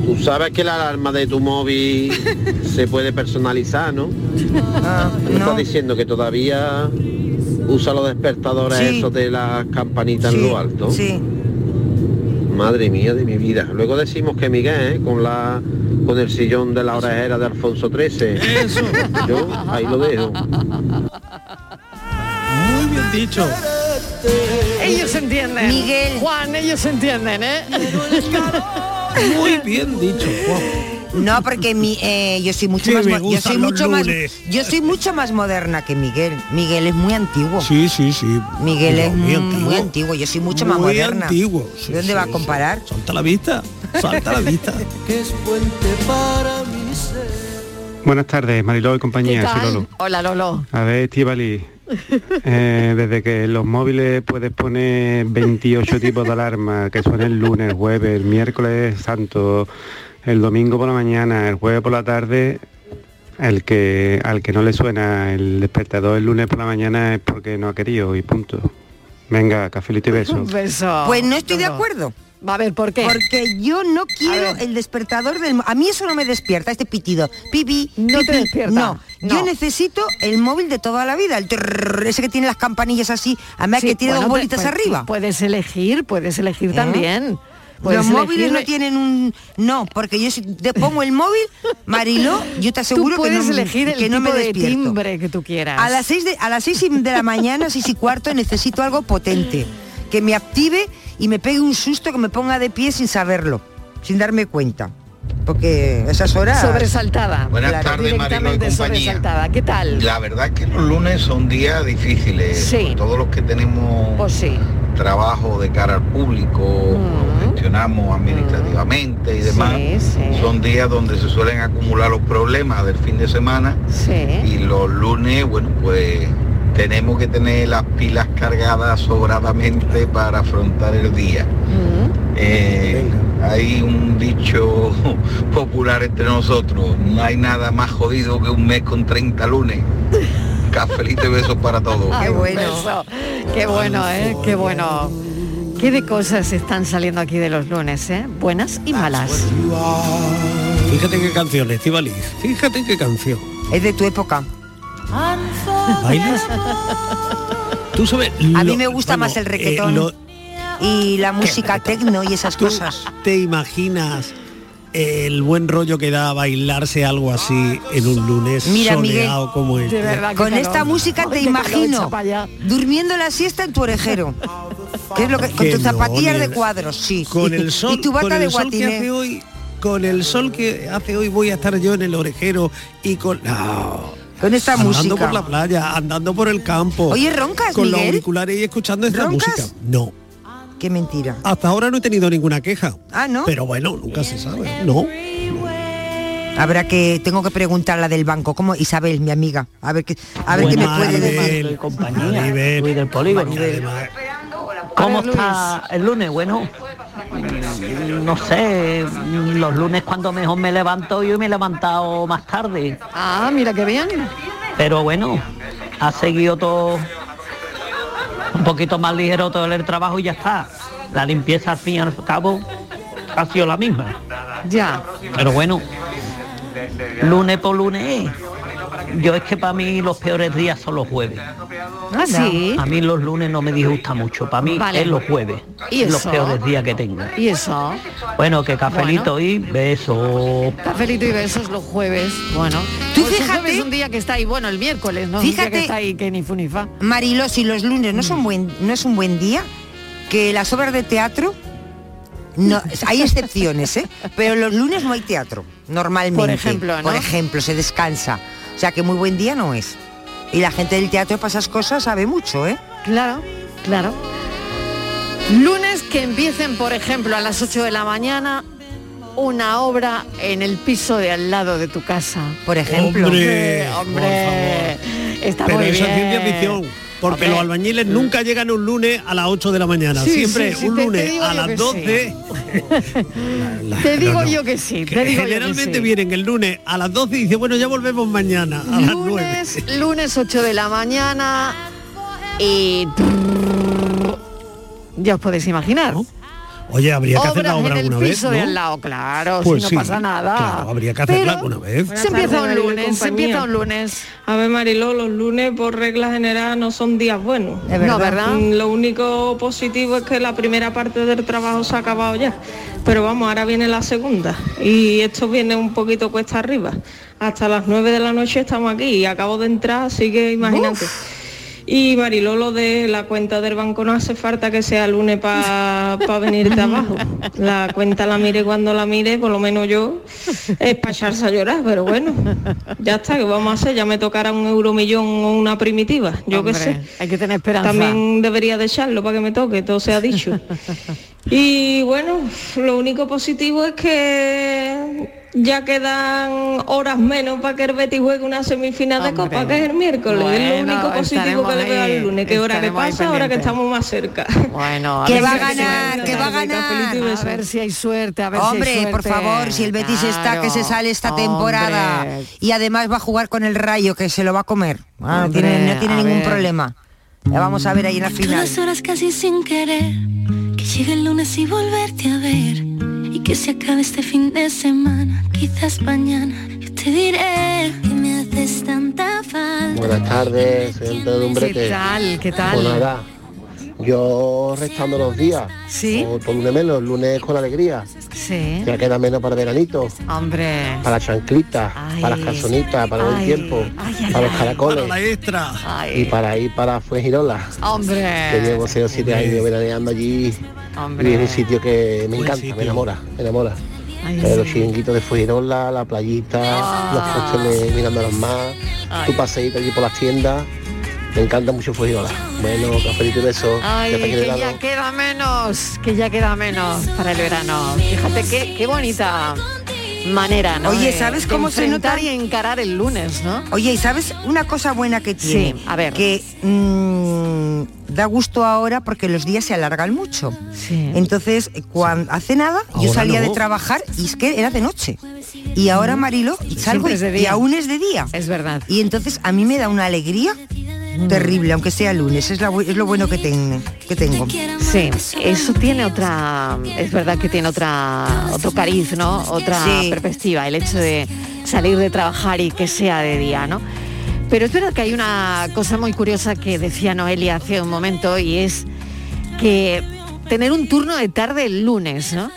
tú sabes que la alarma de tu móvil (laughs) se puede personalizar, ¿no? Ah, ¿Tú estás diciendo que todavía usa los despertadores Sí. esos de las campanitas Sí, en lo alto? Sí. Madre mía de mi vida. Luego decimos que Miguel, ¿eh? con la con el sillón de la orejera de Alfonso XIII. Eso. Yo ahí lo dejo. Muy bien dicho. Ellos entienden. Miguel. Juan, ellos entienden, ¿eh? Muy bien dicho, Juan. No, porque mi, eh, yo soy mucho más yo soy mucho más yo soy mucho más moderna que Miguel. Miguel es muy antiguo. Sí, sí, sí. Miguel es muy antiguo. muy antiguo. Yo soy mucho más Muy moderna. antiguo. Sí, ¿De dónde sí, va a sí. comparar? Salta la vista. Salta la vista. (laughs) que es puente para mi ser. Buenas tardes, Mariló y compañía, ¿Qué soy? Lolo. Hola, Lolo. A ver, Estivali, (laughs) eh, desde que en los móviles puedes poner 28 tipos de alarma, que son el lunes, el jueves, el miércoles santo, el domingo por la mañana, el jueves por la tarde, el que al que no le suena el despertador el lunes por la mañana es porque no ha querido y punto. Venga, cafelito y beso. Un beso. Pues no estoy de acuerdo. Va a ver, ¿por qué? Porque yo no quiero el despertador del a mí eso no me despierta este pitido. Pipi, No te despierta, No, no. yo necesito el móvil de toda la vida, el trrr, ese que tiene las campanillas así, además Sí, que tiene bueno, dos bolitas pues arriba. Puedes elegir, puedes elegir ¿Eh? también. Puedes Los móviles no tienen un no, porque yo si te pongo el móvil, (laughs) Mariló, yo te aseguro Tú que no, elegir el que no me de despierto. timbre que tú quieras. A las seis de a las seis de la mañana, seis y cuarto, necesito algo potente, que me active y me pegue un susto que me ponga de pie sin saberlo, sin darme cuenta. Porque esas horas Sobresaltada. Buenas Claro, tardes, Mariló y compañía. sobresaltada. ¿Qué tal? La verdad es que los lunes son días difíciles. Sí. Todos los que tenemos Pues sí. trabajo de cara al público, Mm. gestionamos administrativamente y demás, Sí, sí. son días donde se suelen acumular los problemas del fin de semana y los lunes, bueno, pues tenemos que tener las pilas cargadas sobradamente para afrontar el día. Eh, hay un dicho (laughs) popular entre nosotros, no hay nada más jodido que un mes con 30 lunes. Cafelito y besos para todos. Qué bueno. Qué bueno, ¿eh? Qué bueno. Qué de cosas están saliendo aquí de los lunes, ¿eh? Buenas y malas. Fíjate qué canción, Estivaliz. Fíjate qué canción. Es de tu época. ¿Bailas? Tú sabes. A mí me gusta bueno, más el eh, reggaetón lo- y la música tecno y esas ¿Tú cosas. ¿Te imaginas el buen rollo que da bailarse algo así en un lunes Mira, Miguel, soleado como este? con esta música te imagino durmiendo la siesta en tu orejero. ¿Qué es lo que, con Que tus no, zapatillas de cuadros, sí. Con el sol, y tu bata con de el que hace hoy, con el sol que hace hoy voy a estar yo en el orejero y con no. Con esta andando música. por la playa, andando por el campo. Oye, ¿roncas, Con los auriculares y escuchando esta ¿Roncas? música. No. Qué mentira. Hasta ahora no he tenido ninguna queja. Ah, ¿no? Pero bueno, nunca se sabe. No. Habrá que, tengo que preguntar a la del banco, como Isabel, mi amiga, a ver qué, a ver qué me puede decir. compañía, Luis del polígono. ¿Cómo está el lunes? Bueno, no sé, los lunes cuando mejor me levanto, yo me he levantado más tarde. Ah, mira qué bien. Pero bueno, ha seguido todo un poquito más ligero todo el trabajo y ya está. La limpieza al fin y al cabo ha sido la misma. Ya. Pero bueno, lunes por lunes. Yo es que para mí los peores días son los jueves. Ah, sí. A mí los lunes no me disgusta mucho. Para mí Vale. es los jueves. ¿Y los eso? peores días que tengo. ¿Y eso? Bueno, que cafelito y beso. Cafelito y besos los jueves. Bueno. Tú pues fíjate- jueves es un día que está ahí, bueno, el miércoles, ¿no? Un día Fíjate- que está ahí que ni fu ni fa. Marilo, si los lunes no son Mm. buen, no es un buen día, que las obras de teatro no, hay excepciones, ¿eh? Pero los lunes no hay teatro, normalmente. Por ejemplo, ¿no? Por ejemplo, se descansa. O sea que muy buen día no es. Y la gente del teatro para esas cosas sabe mucho, ¿eh? Claro, claro. Lunes que empiecen, por ejemplo, a las 8 de la mañana una obra en el piso de al lado de tu casa. Por ejemplo. Hombre, hombre. Está Pero muy bien. es ciencia ficción. Porque los albañiles nunca llegan un lunes a las 8 de la mañana. Sí, Siempre sí, sí, un te- te lunes digo a las sí. (laughs) 12. Te digo No, no. yo que sí, te digo yo que generalmente sí. vienen el lunes a las 12 y dicen, bueno, ya volvemos mañana a las 9. Lunes, lunes 8 de la mañana y ya os podéis imaginar. Oye, habría que hacer la obra en el alguna vez, piso ¿no? de al lado, claro, Pues si sí, no pasa nada. claro, habría que hacerla Pero alguna vez. Se empieza un lunes, se empieza un lunes. A ver, Mariló, los lunes por regla general no son días buenos. Es verdad. No, ¿verdad? Mm, Lo único positivo es que la primera parte del trabajo se ha acabado ya. Pero vamos, ahora viene la segunda. Y esto viene un poquito cuesta arriba. Hasta las 9 de la noche estamos aquí y acabo de entrar, así que imagínate. Y Mariló, lo de la cuenta del banco no hace falta que sea lunes para venirte abajo. La cuenta la mire cuando la mire, por lo menos yo, es para echarse a llorar, pero bueno, ya está, ¿qué vamos a hacer? Ya me tocará un euro millón o una primitiva, yo qué sé. Hay que tener esperanza. También debería de echarlo para que me toque, todo se ha dicho. (laughs) Y bueno, lo único positivo es que ya quedan horas menos para que el Betis juegue una semifinal de Hombre. Copa, que es el miércoles. es lo Bueno, único positivo que le veo al lunes, que hora que pasa, ahora que estamos más cerca. Bueno, (laughs) Que ver va si a ganar, que va a ganar. A ver si hay suerte, a ver si hay Hombre, por favor, si el Betis está que se sale esta temporada y además va a jugar con el Rayo que se lo va a comer. Ah, no tiene, no tiene a ningún ver. problema. La vamos a ver ahí en la final. Todas horas casi sin querer, que llegue el lunes y volverte a ver. Que se acabe este fin de semana, quizás mañana. Yo te diré que me haces tanta falta. Buenas tardes, soy Umbrete. ¿Qué tal? ¿Qué tal? Pues nada, yo restando los días. Sí. O por lunes menos, lunes con alegría. Sí. Ya queda menos para veranito, Hombre. para las chanclitas, para las calzonitas, para el Ay, tiempo, ay, ay, para los caracoles. La extra. Y para ir para Fuengirola. Hombre. Que llevo 6 o 7 años veraneando allí. Hombre. Y es un sitio que me encanta, me enamora, me enamora. Ay, Eh, los sí. chiringuitos de Fuengirola, la playita, los costeles mirando a las mar, tu paseíto allí por las tiendas. Me encanta mucho Fujiola. Bueno, cafelito y beso. Ay, que ya queda menos, que ya queda menos para el verano. Fíjate qué, qué bonita manera, ¿no? Oye, ¿sabes de cómo se nota? y encarar el lunes, ¿no? Oye, ¿y sabes una cosa buena que tiene? Sí, a ver. Que mm, da gusto ahora porque los días se alargan mucho. Entonces, cuando hace nada, yo Ahora salía no. de trabajar y es que era de noche. Y ahora, Marilo, salgo y, aún es de día. Es verdad. Y entonces a mí me da una alegría terrible, aunque sea lunes. Es, la bu- es lo bueno que, ten- que tengo. Sí, eso tiene otra, es verdad que tiene otra, otro cariz, ¿no? Otra Sí. perspectiva, el hecho de salir de trabajar y que sea de día, ¿no? Pero es verdad que hay una cosa muy curiosa que decía Noelia hace un momento y es que tener un turno de tarde el lunes, ¿no?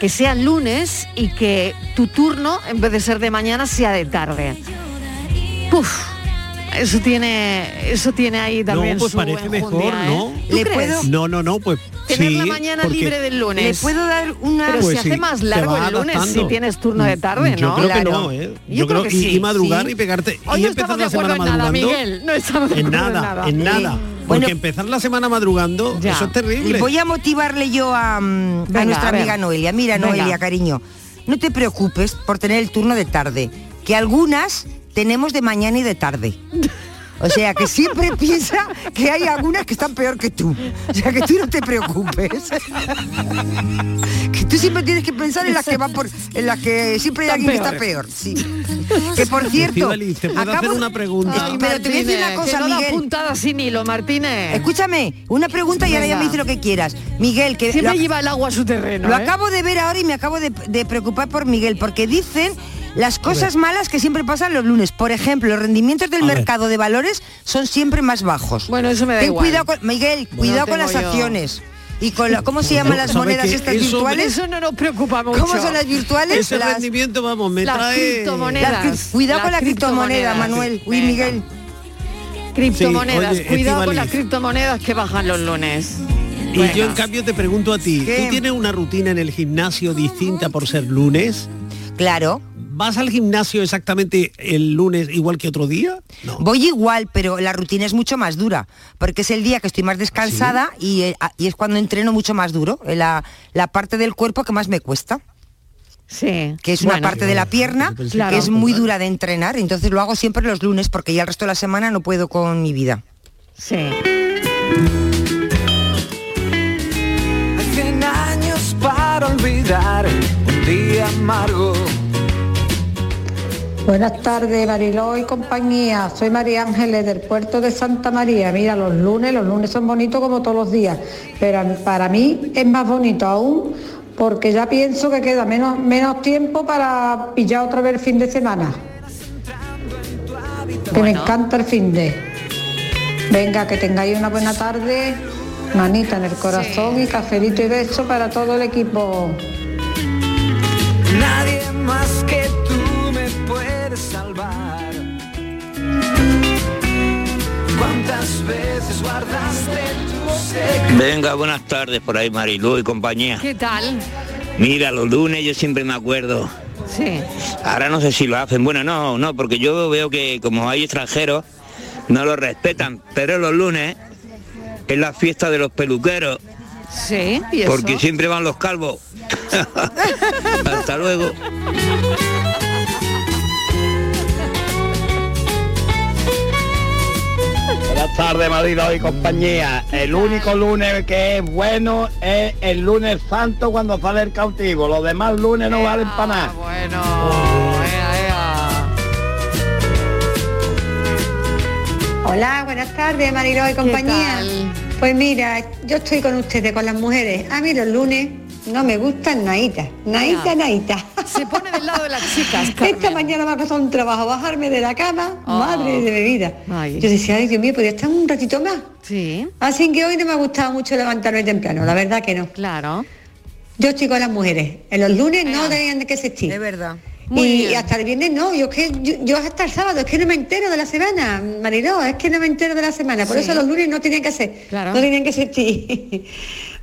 Que sea lunes y que tu turno, en vez de ser de mañana, sea de tarde. Uf, eso tiene, eso tiene ahí también no, pues su parece mejor, ¿eh? ¿no? ¿Tú crees? No, no, no, pues Tener sí, la mañana porque- libre del lunes. ¿Le puedo dar una- Pero Pues se sí, hace más largo el lunes adaptando. si tienes turno de tarde, Yo ¿no? creo que no, ¿eh? Yo, creo, que y, sí, y madrugar sí. y pegarte Hoy y no empezar la semana en nada, madrugando. Miguel. No estamos de en nada, en nada. Porque Bueno, empezar la semana madrugando, Ya. eso es terrible. Voy a motivarle yo a, mm, a nuestra a amiga Noelia. Mira, Venga. Noelia, cariño, no te preocupes por tener el turno de tarde, que algunas tenemos de mañana y de tarde. O sea, que siempre (laughs) piensa que hay algunas que están peor que tú. O sea, que tú no te preocupes. (laughs) Que tú siempre tienes que pensar en las que van por en las que siempre hay alguien que está peor. Sí. Que por cierto, ¿te puedo hacer acabo- una pregunta? Ay, pero te voy a decir una cosa, que no Miguel. puntada sin hilo, Martínez. Escúchame, una pregunta y ahora ya me dice lo que quieras. Miguel, que Siempre lo- lleva el agua a su terreno. Lo ¿eh? acabo de ver ahora y me acabo de, de preocupar por Miguel, porque dicen las cosas malas que siempre pasan los lunes. Por ejemplo, los rendimientos del A ver. mercado de valores son siempre más bajos. Bueno, eso me da Ten igual. cuidado con, Miguel, cuidado con las yo. acciones. Y con la- ¿cómo se llaman las ¿Sabe monedas estas eso- virtuales? Eso no nos preocupa mucho. ¿Cómo son las virtuales? Ese Las- rendimiento, vamos, me Las trae... criptomonedas. las cuidado Las con la criptomoneda, criptomonedas. Manuel. Uy. Miguel. Criptomonedas. Sí, oye, Cuidado con las criptomonedas que bajan los lunes. Y Venga. yo en cambio te pregunto a ti, ¿Qué? ¿tú tienes una rutina en el gimnasio distinta por ser lunes? Claro. ¿Vas al gimnasio exactamente el lunes igual que otro día? Voy igual, pero la rutina es mucho más dura, porque es el día que estoy más descansada y, eh, y es cuando entreno mucho más duro, eh, la, la parte del cuerpo que más me cuesta. Sí. Que es una Bueno. parte de la pierna Claro. que es muy dura de entrenar, entonces lo hago siempre los lunes porque ya el resto de la semana no puedo con mi vida. Sí. 100 años para olvidar un día amargo. Buenas tardes, Mariló y compañía. Soy María Ángeles del puerto de Santa María. Mira, los lunes, los lunes son bonitos como todos los días, pero para mí es más bonito aún porque ya pienso que queda menos, menos tiempo para pillar otra vez el fin de semana. Que me encanta el fin de. Venga, que tengáis una buena tarde, manita en el corazón y cafelito y beso para todo el equipo. Nadie más que Venga, buenas tardes por ahí Marilú y compañía. ¿Qué tal? Mira, los lunes yo siempre me acuerdo. Sí. Ahora no sé si lo hacen. Bueno, no, no, porque yo veo que como hay extranjeros, no lo respetan. Pero los lunes es la fiesta de los peluqueros. Sí, ¿y eso? Porque siempre van los calvos. (laughs) Hasta luego. Tardes, marido y compañía. El único lunes que es bueno es el lunes santo cuando sale el cautivo. Los demás lunes no valen para nada. Bueno, Hola, buenas tardes, Mariló y compañía. Pues mira, yo estoy con ustedes, con las mujeres. A mí los lunes no me gustan naita, naita, naita. Se pone del lado de las chicas, Esta mañana me ha costado un trabajo bajarme de la cama, Oh. madre de mi vida. Ay. Yo decía, ay Dios mío, podía estar un ratito más. Sí. Así que hoy no me ha gustado mucho levantarme temprano, la verdad que no. Claro. Yo estoy con las mujeres. En los lunes no tenían de que existir. Es verdad. y, bien. hasta el viernes no, yo es que yo, yo hasta el sábado, es que no me entero de la semana, Mariló, es que no me entero de la semana, por Sí. eso los lunes no tienen que ser, Claro. no tienen que existir.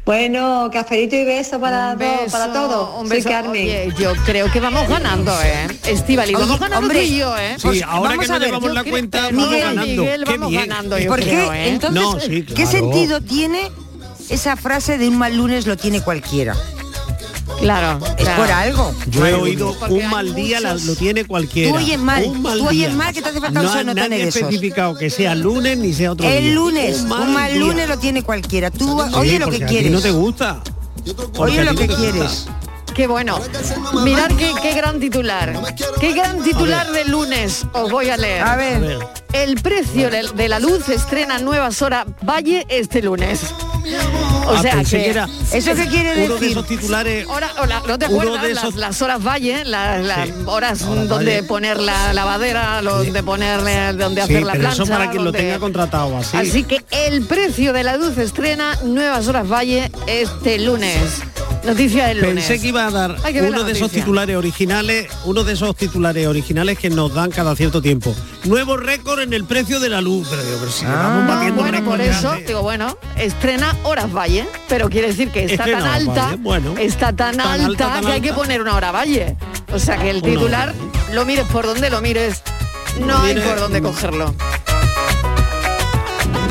Bueno, cafelito y beso para, todo, para todo. Un Soy beso. Carmen. Oye, yo creo que vamos ganando, ¿eh? Estivali, vamos ganando hombre, tú y yo, ¿eh? Sí, ahora vamos que no a ver, llevamos la creo- cuenta, vamos Miguel, ganando. Miguel, Qué vamos bien. ganando, yo ¿Por qué? creo, ¿eh? Entonces, No, sí, ¿qué claro. sentido tiene esa frase de un mal lunes lo tiene cualquiera? Claro. Es por algo. Yo he oído un mal día la- lo tiene cualquiera. Tú oyes mal, Un mal tú oyes día. mal que te hace falta un no sonotone nadie esos. especificado que sea lunes ni sea otro día. El lunes, un mal, lunes lo tiene cualquiera. Tú Sí, oye lo que a ti quieres. no te gusta. Oye lo que no te gusta. quieres. Qué bueno. Mirad qué, qué gran titular. Qué gran titular de lunes os voy a leer. A ver. A ver. El precio de de la luz estrena nuevas horas Valle este lunes. O Ah, sea que, que era ¿Eso qué quiere uno de decir? esos titulares. Hora- hola, ¿No te acuerdas de las, esos- las horas Valle? Las, las Sí. horas donde Valle. poner la lavadera, los de ponerle, donde Sí, hacer la pero plancha. eso para quien lo donde- tenga contratado así. Así que el precio de la luz estrena nuevas horas Valle este lunes. Noticia del lunes. Pensé que iba a dar uno de esos titulares originales, uno de esos titulares originales que nos dan cada cierto tiempo. Nuevo récord en el precio de la luz. Pero si batiendo bueno, por eso, digo, bueno, estrena horas Valle, pero quiere decir que está Estrena tan alta, Valle, bueno. está tan, Tan alta, alta, tan que hay que poner una hora Valle. O sea que el Una titular, lo mires por donde lo mires, no hay por dónde mm. cogerlo.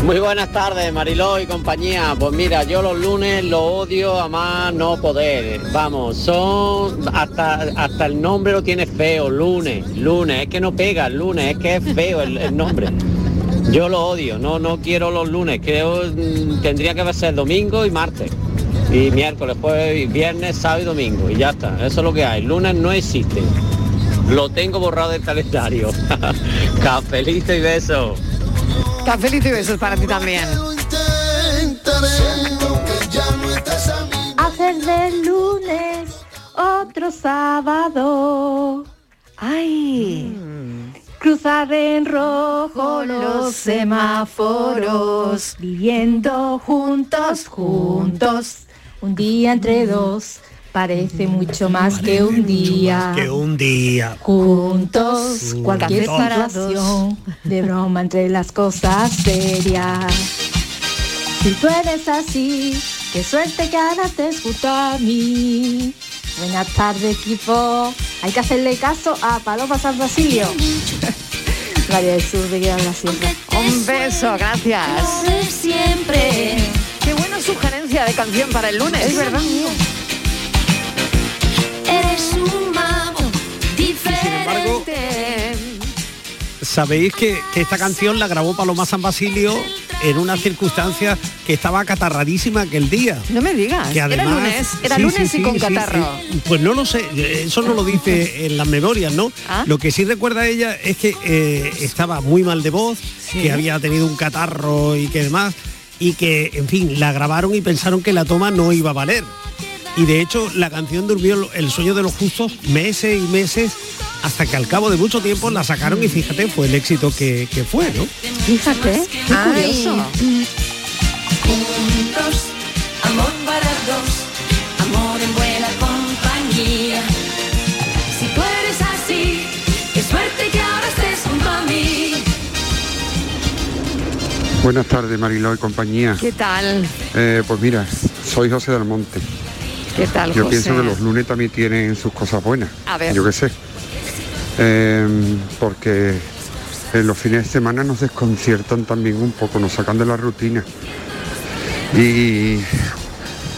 Muy buenas tardes, Mariló y compañía. Pues mira, yo los lunes los odio a más no poder. Vamos, son hasta hasta el nombre lo tiene feo, lunes, lunes, es que no pega el lunes, es que es feo el, nombre. Yo lo odio, no no quiero los lunes, creo mm, tendría que ser domingo y martes. Y miércoles, jueves, viernes, sábado y domingo. Y ya está, eso es lo que hay. Lunes no existe. Lo tengo borrado del calendario. (laughs) Cafelito y beso. Cafelito y besos para ti también. Hacer del lunes otro sábado. Ay. Cruzar en rojo los semáforos, viviendo juntos, juntos. Un día entre dos parece mucho más que un día. Que un día. Juntos, cualquier situación de broma entre las cosas serias. Si tú eres así, qué suerte que ahora te junto a mí. Buenas tardes, equipo. Hay que hacerle caso a Paloma San Basilio. (laughs) María del Sur de Guía de la Sierra. Un beso, gracias. siempre. Qué buena sugerencia de canción para el lunes. Es verdad. Sabéis que, que esta canción la grabó Paloma San Basilio en una circunstancia que estaba acatarradísima aquel día. No me digas. Que además, era lunes, era sí, lunes sí, y con catarro. Pues no lo sé, eso no lo dice (laughs) en las memorias, ¿no? Ah. Lo que sí recuerda ella es que eh, estaba muy mal de voz, que había tenido un catarro y que demás, y que, en fin, la grabaron y pensaron que la toma no iba a valer. Y de hecho la canción durmió el sueño de los justos meses y meses hasta que al cabo de mucho tiempo la sacaron y fíjate, fue el éxito que, que fue, ¿no? Fíjate, qué Ay. curioso. Juntos, amor para dos, amor en buena compañía. Si tú eres así, qué suerte que ahora estés junto a mí. Buenas tardes, Mariló y compañía. ¿Qué tal? Eh, pues mira, soy José del Monte. ¿Qué tal, Yo José? pienso que los lunes también tienen sus cosas buenas. A ver. Yo qué sé. Eh, porque en los fines de semana nos desconciertan también un poco, nos sacan de la rutina. Y,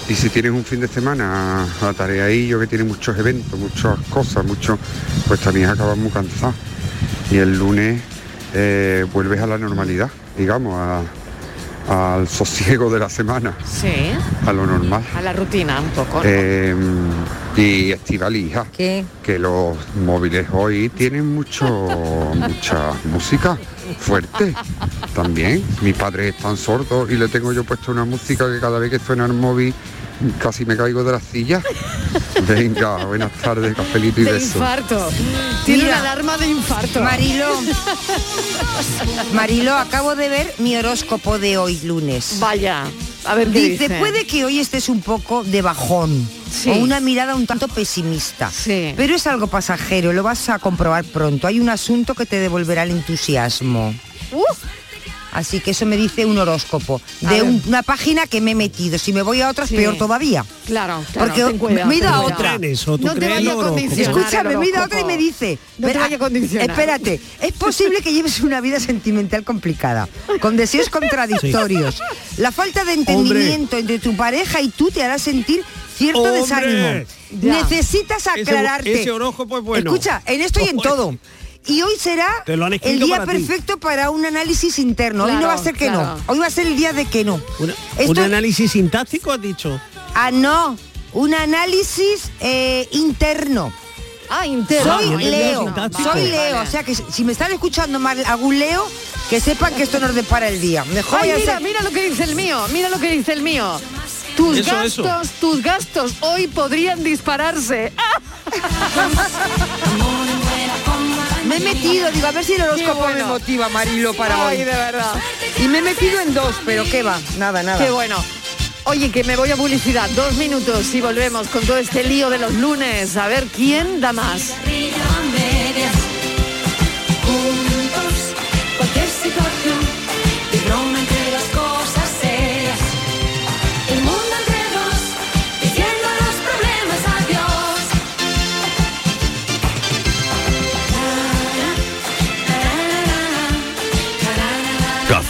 y si tienes un fin de semana atareadillo que tiene muchos eventos, muchas cosas, mucho, pues también acabas muy cansado. Y el lunes eh, vuelves a la normalidad, digamos, a- al sosiego de la semana, Sí, a lo normal. a la rutina un poco. ¿no? Eh, y Estival hija, ¿Qué? que los móviles hoy tienen mucho (laughs) mucha música fuerte también. Mi padre es tan sordo y le tengo yo puesto una música que cada vez que suena el móvil casi me caigo de la silla. (laughs) Venga, buenas tardes, cafelito y de beso. infarto. Tiene Mira, una alarma de infarto. Marilo, Marilo, acabo de ver mi horóscopo de hoy lunes. Vaya, a ver qué dice, dice. puede que hoy estés un poco de bajón Sí. o una mirada un tanto pesimista. Pero es algo pasajero, lo vas a comprobar pronto. Hay un asunto que te devolverá el entusiasmo. Uh, Así que eso me dice un horóscopo de un- una página que me he metido. Si me voy a otra es Sí. peor todavía. Claro, claro, Porque ten cuidado, me he ido a otra. ¿Tú crees eso? ¿Tú No te vaya a. Escúchame, me he ido a otra y me dice, No te "Ven, vaya a condicionar". espérate, es posible que lleves una vida sentimental complicada, con deseos contradictorios. La falta de entendimiento entre tu pareja y tú te hará sentir cierto ¡Hombre! desánimo. Ya. Necesitas aclararte. ese horóscopo es bueno. Escucha, en esto y en todo. Y hoy será Te lo han el día para ti. perfecto para un análisis interno. hoy no Claro, va a ser que claro. no. Hoy va a ser el día de que no. Una- Esto- un análisis sintáctico has dicho. Ah, no. Un análisis eh, interno. Ah, interno. Soy Leo, sintáctico. soy Leo, vale. o sea que si me están escuchando mal algún Leo, que sepan que esto nos depara el día. Mejor Ay, mira, ser- mira lo que dice el mío, mira lo que dice el mío. Tus Eso, gastos, eso. tus gastos hoy podrían dispararse. (laughs) Me he metido, digo, a ver si el horóscopo bueno. me motiva, Marilo, para Ay, hoy. de verdad. Y me he metido en dos, pero qué va, nada, nada. Qué bueno. Oye, que me voy a publicidad. Dos minutos y volvemos con todo este lío de los lunes. A ver quién da más. Juntos, cualquier situación,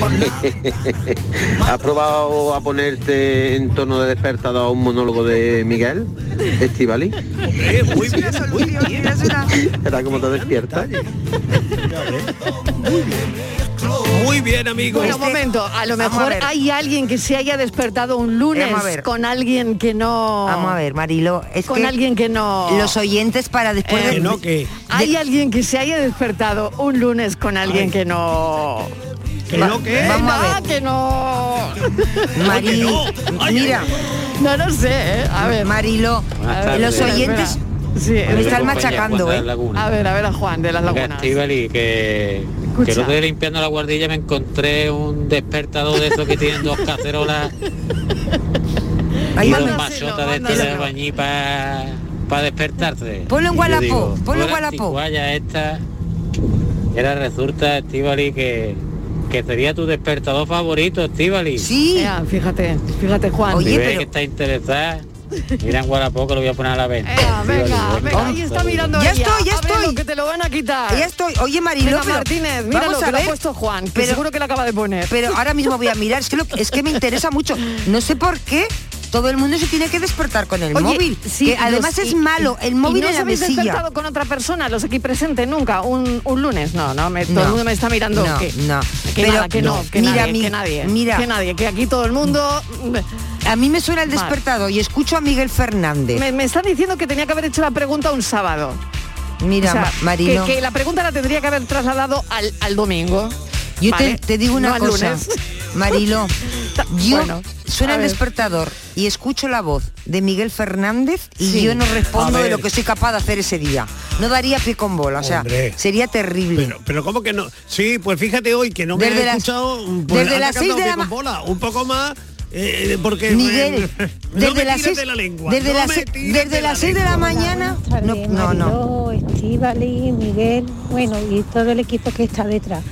(laughs) ¿Has probado a ponerte en tono de despertador a un monólogo de Miguel Estivali? muy bien, muy bien. Era como te despiertas. Muy bien, amigo. Bueno, un momento, a lo a mejor hay alguien que se haya despertado un lunes Vamos a ver. con alguien que no... Vamos a ver, Marilo, es Con que alguien que no... los oyentes para después Eh, de... no, que- Hay alguien que se haya despertado un lunes con alguien que no... ¿Que no qué? Vamos a Ah, ver. que no... (laughs) Marilo, mira, No, no sé, ¿eh? A ver. Marilo, los oyentes Sí, me están machacando, ¿eh? A ver, a ver a Juan de las Lagunas. Estíbali, que, que el otro día limpiando la guardilla me encontré un despertador de esos que tienen dos cacerolas (laughs) y dos machotas de este de bañí para despertarse. Ponlo en digo, ponlo en anticuaya esta, era resulta, Estíbali, que, que sería tu despertador favorito, Estíbali. Sí. Ya, fíjate, fíjate Juan. Si ves que está interesada, mira en que lo voy a poner a la venta. Ea, venga, venga, ahí está mirando Ya ella. estoy, ya Ábrelo, estoy. que te lo van a quitar. Ya estoy. Oye, Marilo, Venga, pero- Martínez, míralo, vamos a que lo ha puesto Juan, que Pero- seguro que lo acaba de poner. Pero ahora mismo voy a mirar, es que, lo- es que me interesa mucho. No sé por qué todo el mundo se tiene que despertar con el Oye, móvil. sí, que además los- es y- malo, el móvil ¿y no en la habéis mesilla. despertado con otra persona, los aquí presentes nunca, un, un lunes? No, no, me- todo No. el mundo me está mirando. No, que, no. Que Pero nada, que no, que Mira, nadie, mi- que nadie. mira. Que nadie, que aquí todo el mundo... A mí me suena el Vale. despertado y escucho a Miguel Fernández. Me, me está diciendo que tenía que haber hecho la pregunta un sábado. Mira, O sea, Ma- Marilo. Que, que la pregunta la tendría que haber trasladado al, al domingo. Yo ¿vale? te, te digo una No cosa. Marilo. (laughs) Yo Bueno, suena el despertador y escucho la voz de Miguel Fernández y Sí. yo no respondo de lo que soy capaz de hacer ese día. No daría pie con bola, o sea, Hombre. sería terrible. Pero, pero ¿cómo que no? Sí, pues fíjate hoy que no me Desde he las- escuchado pues, desde las seis de la bola, un poco más eh, porque Miguel, (laughs) no desde las seis, de la lengua, desde no se- tires desde de la las 6 de la mañana, no, no, no. Estíbaliz, Miguel, bueno, y todo el equipo que está detrás.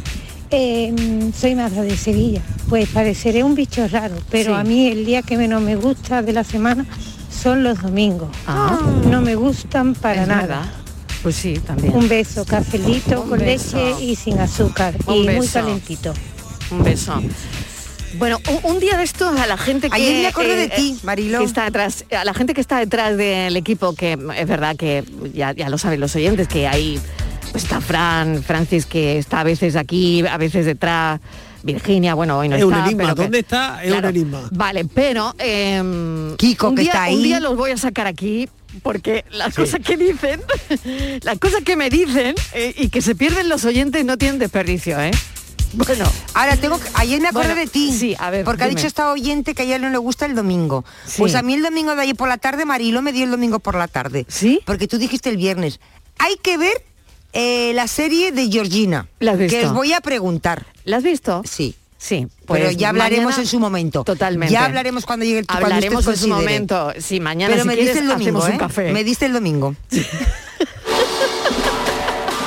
Eh, mm, soy madre de Sevilla, pues pareceré un bicho raro, pero Sí. a mí el día que menos me gusta de la semana son los domingos. Ah. No me gustan para Es nada. verdad. Pues sí, también. Un beso, cafelito Un con beso. leche y sin azúcar Un y muy calentito. Un beso. Bueno, un, un día de estos a la gente que Ayer me acordé de eh, ti, eh, Mariló. que está detrás, a la gente que está detrás del equipo, que es verdad que ya, ya lo saben los oyentes, que hay está Fran, Francis que está a veces aquí, a veces detrás. Virginia, bueno, hoy no Es está. un enigma, pero que- ¿dónde está? Es un enigma. Vale, pero em, Kiko, un que día, está un ahí. día los voy a sacar aquí porque las cosas que dicen, (laughs) las cosas que me dicen eh, y que se pierden los oyentes no tienen desperdicio, ¿eh? Bueno, Ahora tengo que, ayer me Bueno, de ti. sí, a ver, Porque ha dicho esta oyente que a ella no le gusta el domingo. Sí. Pues a mí el domingo de ayer por la tarde, Marilo me dio el domingo por la tarde. ¿Sí? Porque tú dijiste el viernes. Hay que ver eh, la serie de Georgina. ¿La has visto? Que os voy a preguntar. ¿la has visto? Sí. Sí, pues Pero ya hablaremos mañana- en su momento. Totalmente. Ya hablaremos cuando llegue el Hablaremos en su momento. Sí, mañana Pero si me quieres diste el domingo, un ¿eh? café. Me diste el domingo.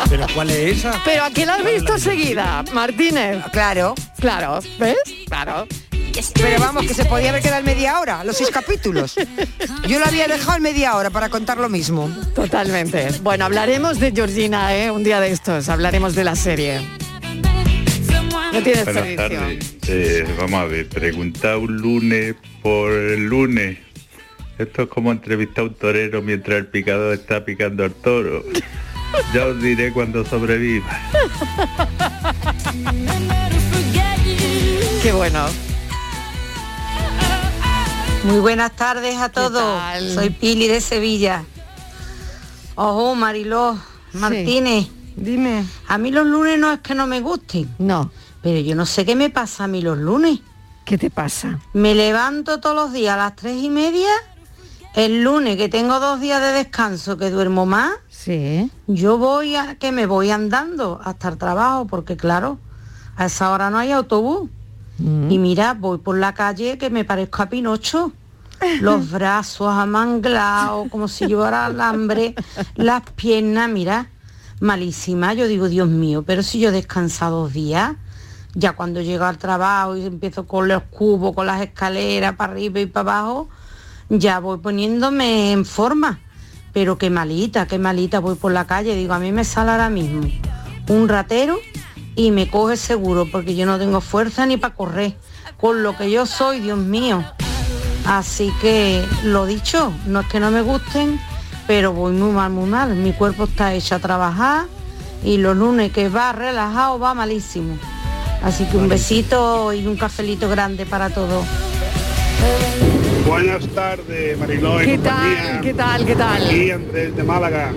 Pero ¿cuál es esa? Pero aquí la has visto seguida, Martínez. Claro. Claro, ¿ves? Claro. Pero vamos, que se podía haber quedado en media hora, los seis capítulos. Yo lo había dejado en media hora para contar lo mismo. Totalmente. Bueno, hablaremos de Georgina, ¿eh? Un día de estos, hablaremos de la serie. No tienes Buenas tardes. Eh, vamos a ver, preguntar un lunes por el lunes. Esto es como entrevistar a un torero mientras el picador está picando al toro. Ya os diré cuando sobreviva. Qué bueno. Muy buenas tardes a todos. Soy Pili de Sevilla. Ojo, Mariló, Martínez. Dime. A mí los lunes no es que no me gusten. No. Pero yo no sé qué me pasa a mí los lunes. ¿Qué te pasa? Me levanto todos los días a las tres y media. El lunes, que tengo dos días de descanso, que duermo más, Sí. yo voy a que me voy andando hasta el trabajo, porque claro, a esa hora no hay autobús. Mm. Y mira, voy por la calle que me parezco a Pinocho. Los (laughs) brazos amanglados, como si llevara alambre, las piernas, mira, malísima. Yo digo, Dios mío, pero si yo he descansado dos días, ya cuando llego al trabajo y empiezo con los cubos, con las escaleras para arriba y para abajo, ya voy poniéndome en forma. Pero qué malita, qué malita voy por la calle. Digo, a mí me sale ahora mismo un ratero y me coge seguro porque yo no tengo fuerza ni para correr. Con lo que yo soy, Dios mío. Así que lo dicho, no es que no me gusten, pero voy muy mal, muy mal. Mi cuerpo está hecho a trabajar y los lunes que va relajado va malísimo. Así que un besito y un cafelito grande para todos. Buenas tardes, Mariló ¿Qué compañía. tal? ¿Qué tal? ¿Qué tal? Aquí Andrés de Málaga.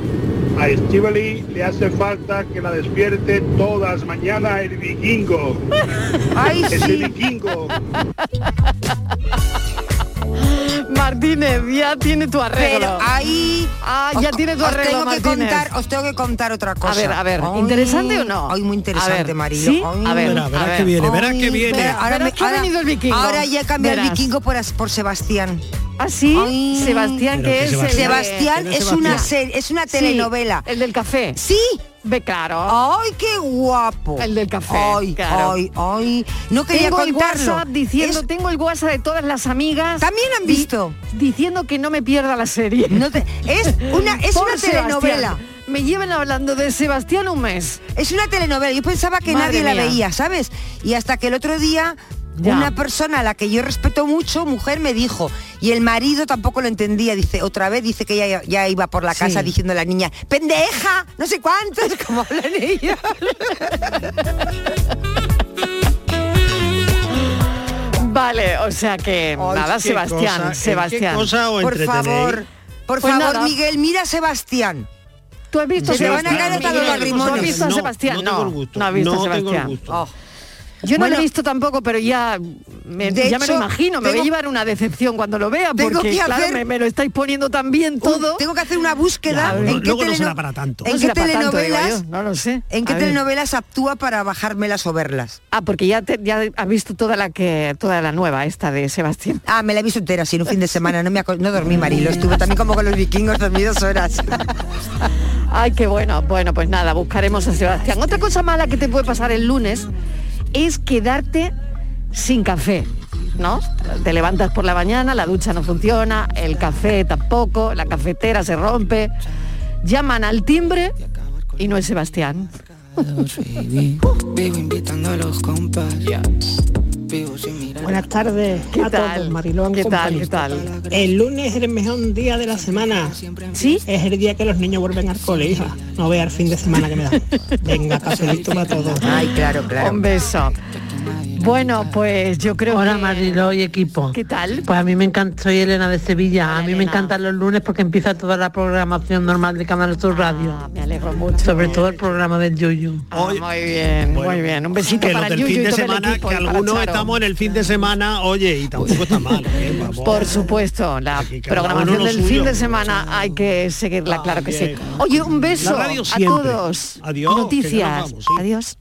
A Estivali le hace falta que la despierte todas mañana el vikingo. (laughs) Ay, Ese sí. vikingo. (laughs) Martínez, ya tiene tu arreglo. Pero ahí Ah, ya os- tiene tu os arreglo, tengo que Martínez. contar, os tengo que contar otra cosa. ver, a ver, Ay, ¿interesante o no? Ay, muy interesante, A ver. Ay. A ver, Verás, a que ver. viene, verás Ay, que viene. ahora, Verás me- que ha ahora- venido el vikingo. ahora ya he cambiado el vikingo por, por Sebastián. ¿Ah, sí? Ay. Sebastián, que es el Sebastián- Sebastián ¿Quién es es una serie, es una Sí, telenovela. el del café. Sí. Ve claro. Ay, qué guapo. El del café, Ay, claro. ay, ay. No quería tengo el contarlo. WhatsApp diciendo, Es- tengo el WhatsApp de todas las amigas. También han di- visto. diciendo que no me pierda la serie. No te- es una, es Por una Sebastián. telenovela. Me llevan hablando de Sebastián un mes. Es una telenovela. Yo pensaba que Madre nadie la veía, ¿sabes? Y hasta que el otro día Ya. una persona a la que yo respeto mucho, mujer, me dijo, y el marido tampoco lo entendía, dice, otra vez dice que ya, ya iba por la Sí. casa diciendo a la niña, pendeja, no sé cuántos, (laughs) como hablan ellos. Vale, o sea que Ay, nada, Sebastián, cosa, ¿en Sebastián. ¿Qué cosa os Por favor, por Pues favor, nada. Miguel, mira a Sebastián. ¿Tú has visto Se te van a Sebastián? caer hasta los Miguel, lagrimones. ¿Tú has visto a No, Sebastián? no gusto, no has visto no a Sebastián. Yo no lo he visto tampoco, pero ya me, De ya me lo imagino, me voy a tengo- llevar una decepción cuando lo vea, Tengo porque que claro, hacer- me, me lo estáis poniendo tan bien todo. tengo que hacer una búsqueda Claro, en qué, luego no será para tanto. en No qué tanto, telenovelas, no lo sé. en qué telenovelas actúa para bajármelas o verlas. Ah, porque ya, te, ya has visto toda la que toda la nueva esta de Sebastián. Ah, me la he visto entera, sin un fin de semana, no me no dormí, Marilo, estuve también como con los vikingos, dormí dos horas. (laughs) Ay, qué bueno. Bueno, pues nada, buscaremos a Sebastián. Otra cosa mala que te puede pasar el lunes es quedarte sin café. ¿No? Te levantas por la mañana, la ducha no funciona, el café tampoco, la cafetera se rompe. Llaman al timbre y no es Sebastián. Vivo invitando a los compas. Buenas tardes ¿Qué a tal? todos, Mariló and ¿Qué tal? ¿Qué tal? El lunes es el mejor día de la semana. ¿Sí? Es el día que los niños vuelven al cole, hija. No vea el fin de semana que me da. Venga, cafelito para todos. Ay, claro, claro. Un beso. Bueno, pues yo creo Hola que... Mariló y equipo. ¿Qué tal? Pues a mí me encanta, soy Elena de Sevilla. a mí me encantan los lunes porque empieza toda la programación normal de Canal Sur Radio. Ah, me alegro mucho. Sobre todo el programa del Yuyu. Ah, muy bien, muy bien. Un besito que para el del Yuyu fin y de todo el semana, equipo que para algunos. Estamos en el fin de semana, oye, y tampoco está mal. ¿eh? (laughs) Vamos. Por supuesto, la programación del suyo. fin de semana hay que seguirla, claro que sí. Oye, un beso a todos. Adiós, Noticias. vamos, sí. Adiós.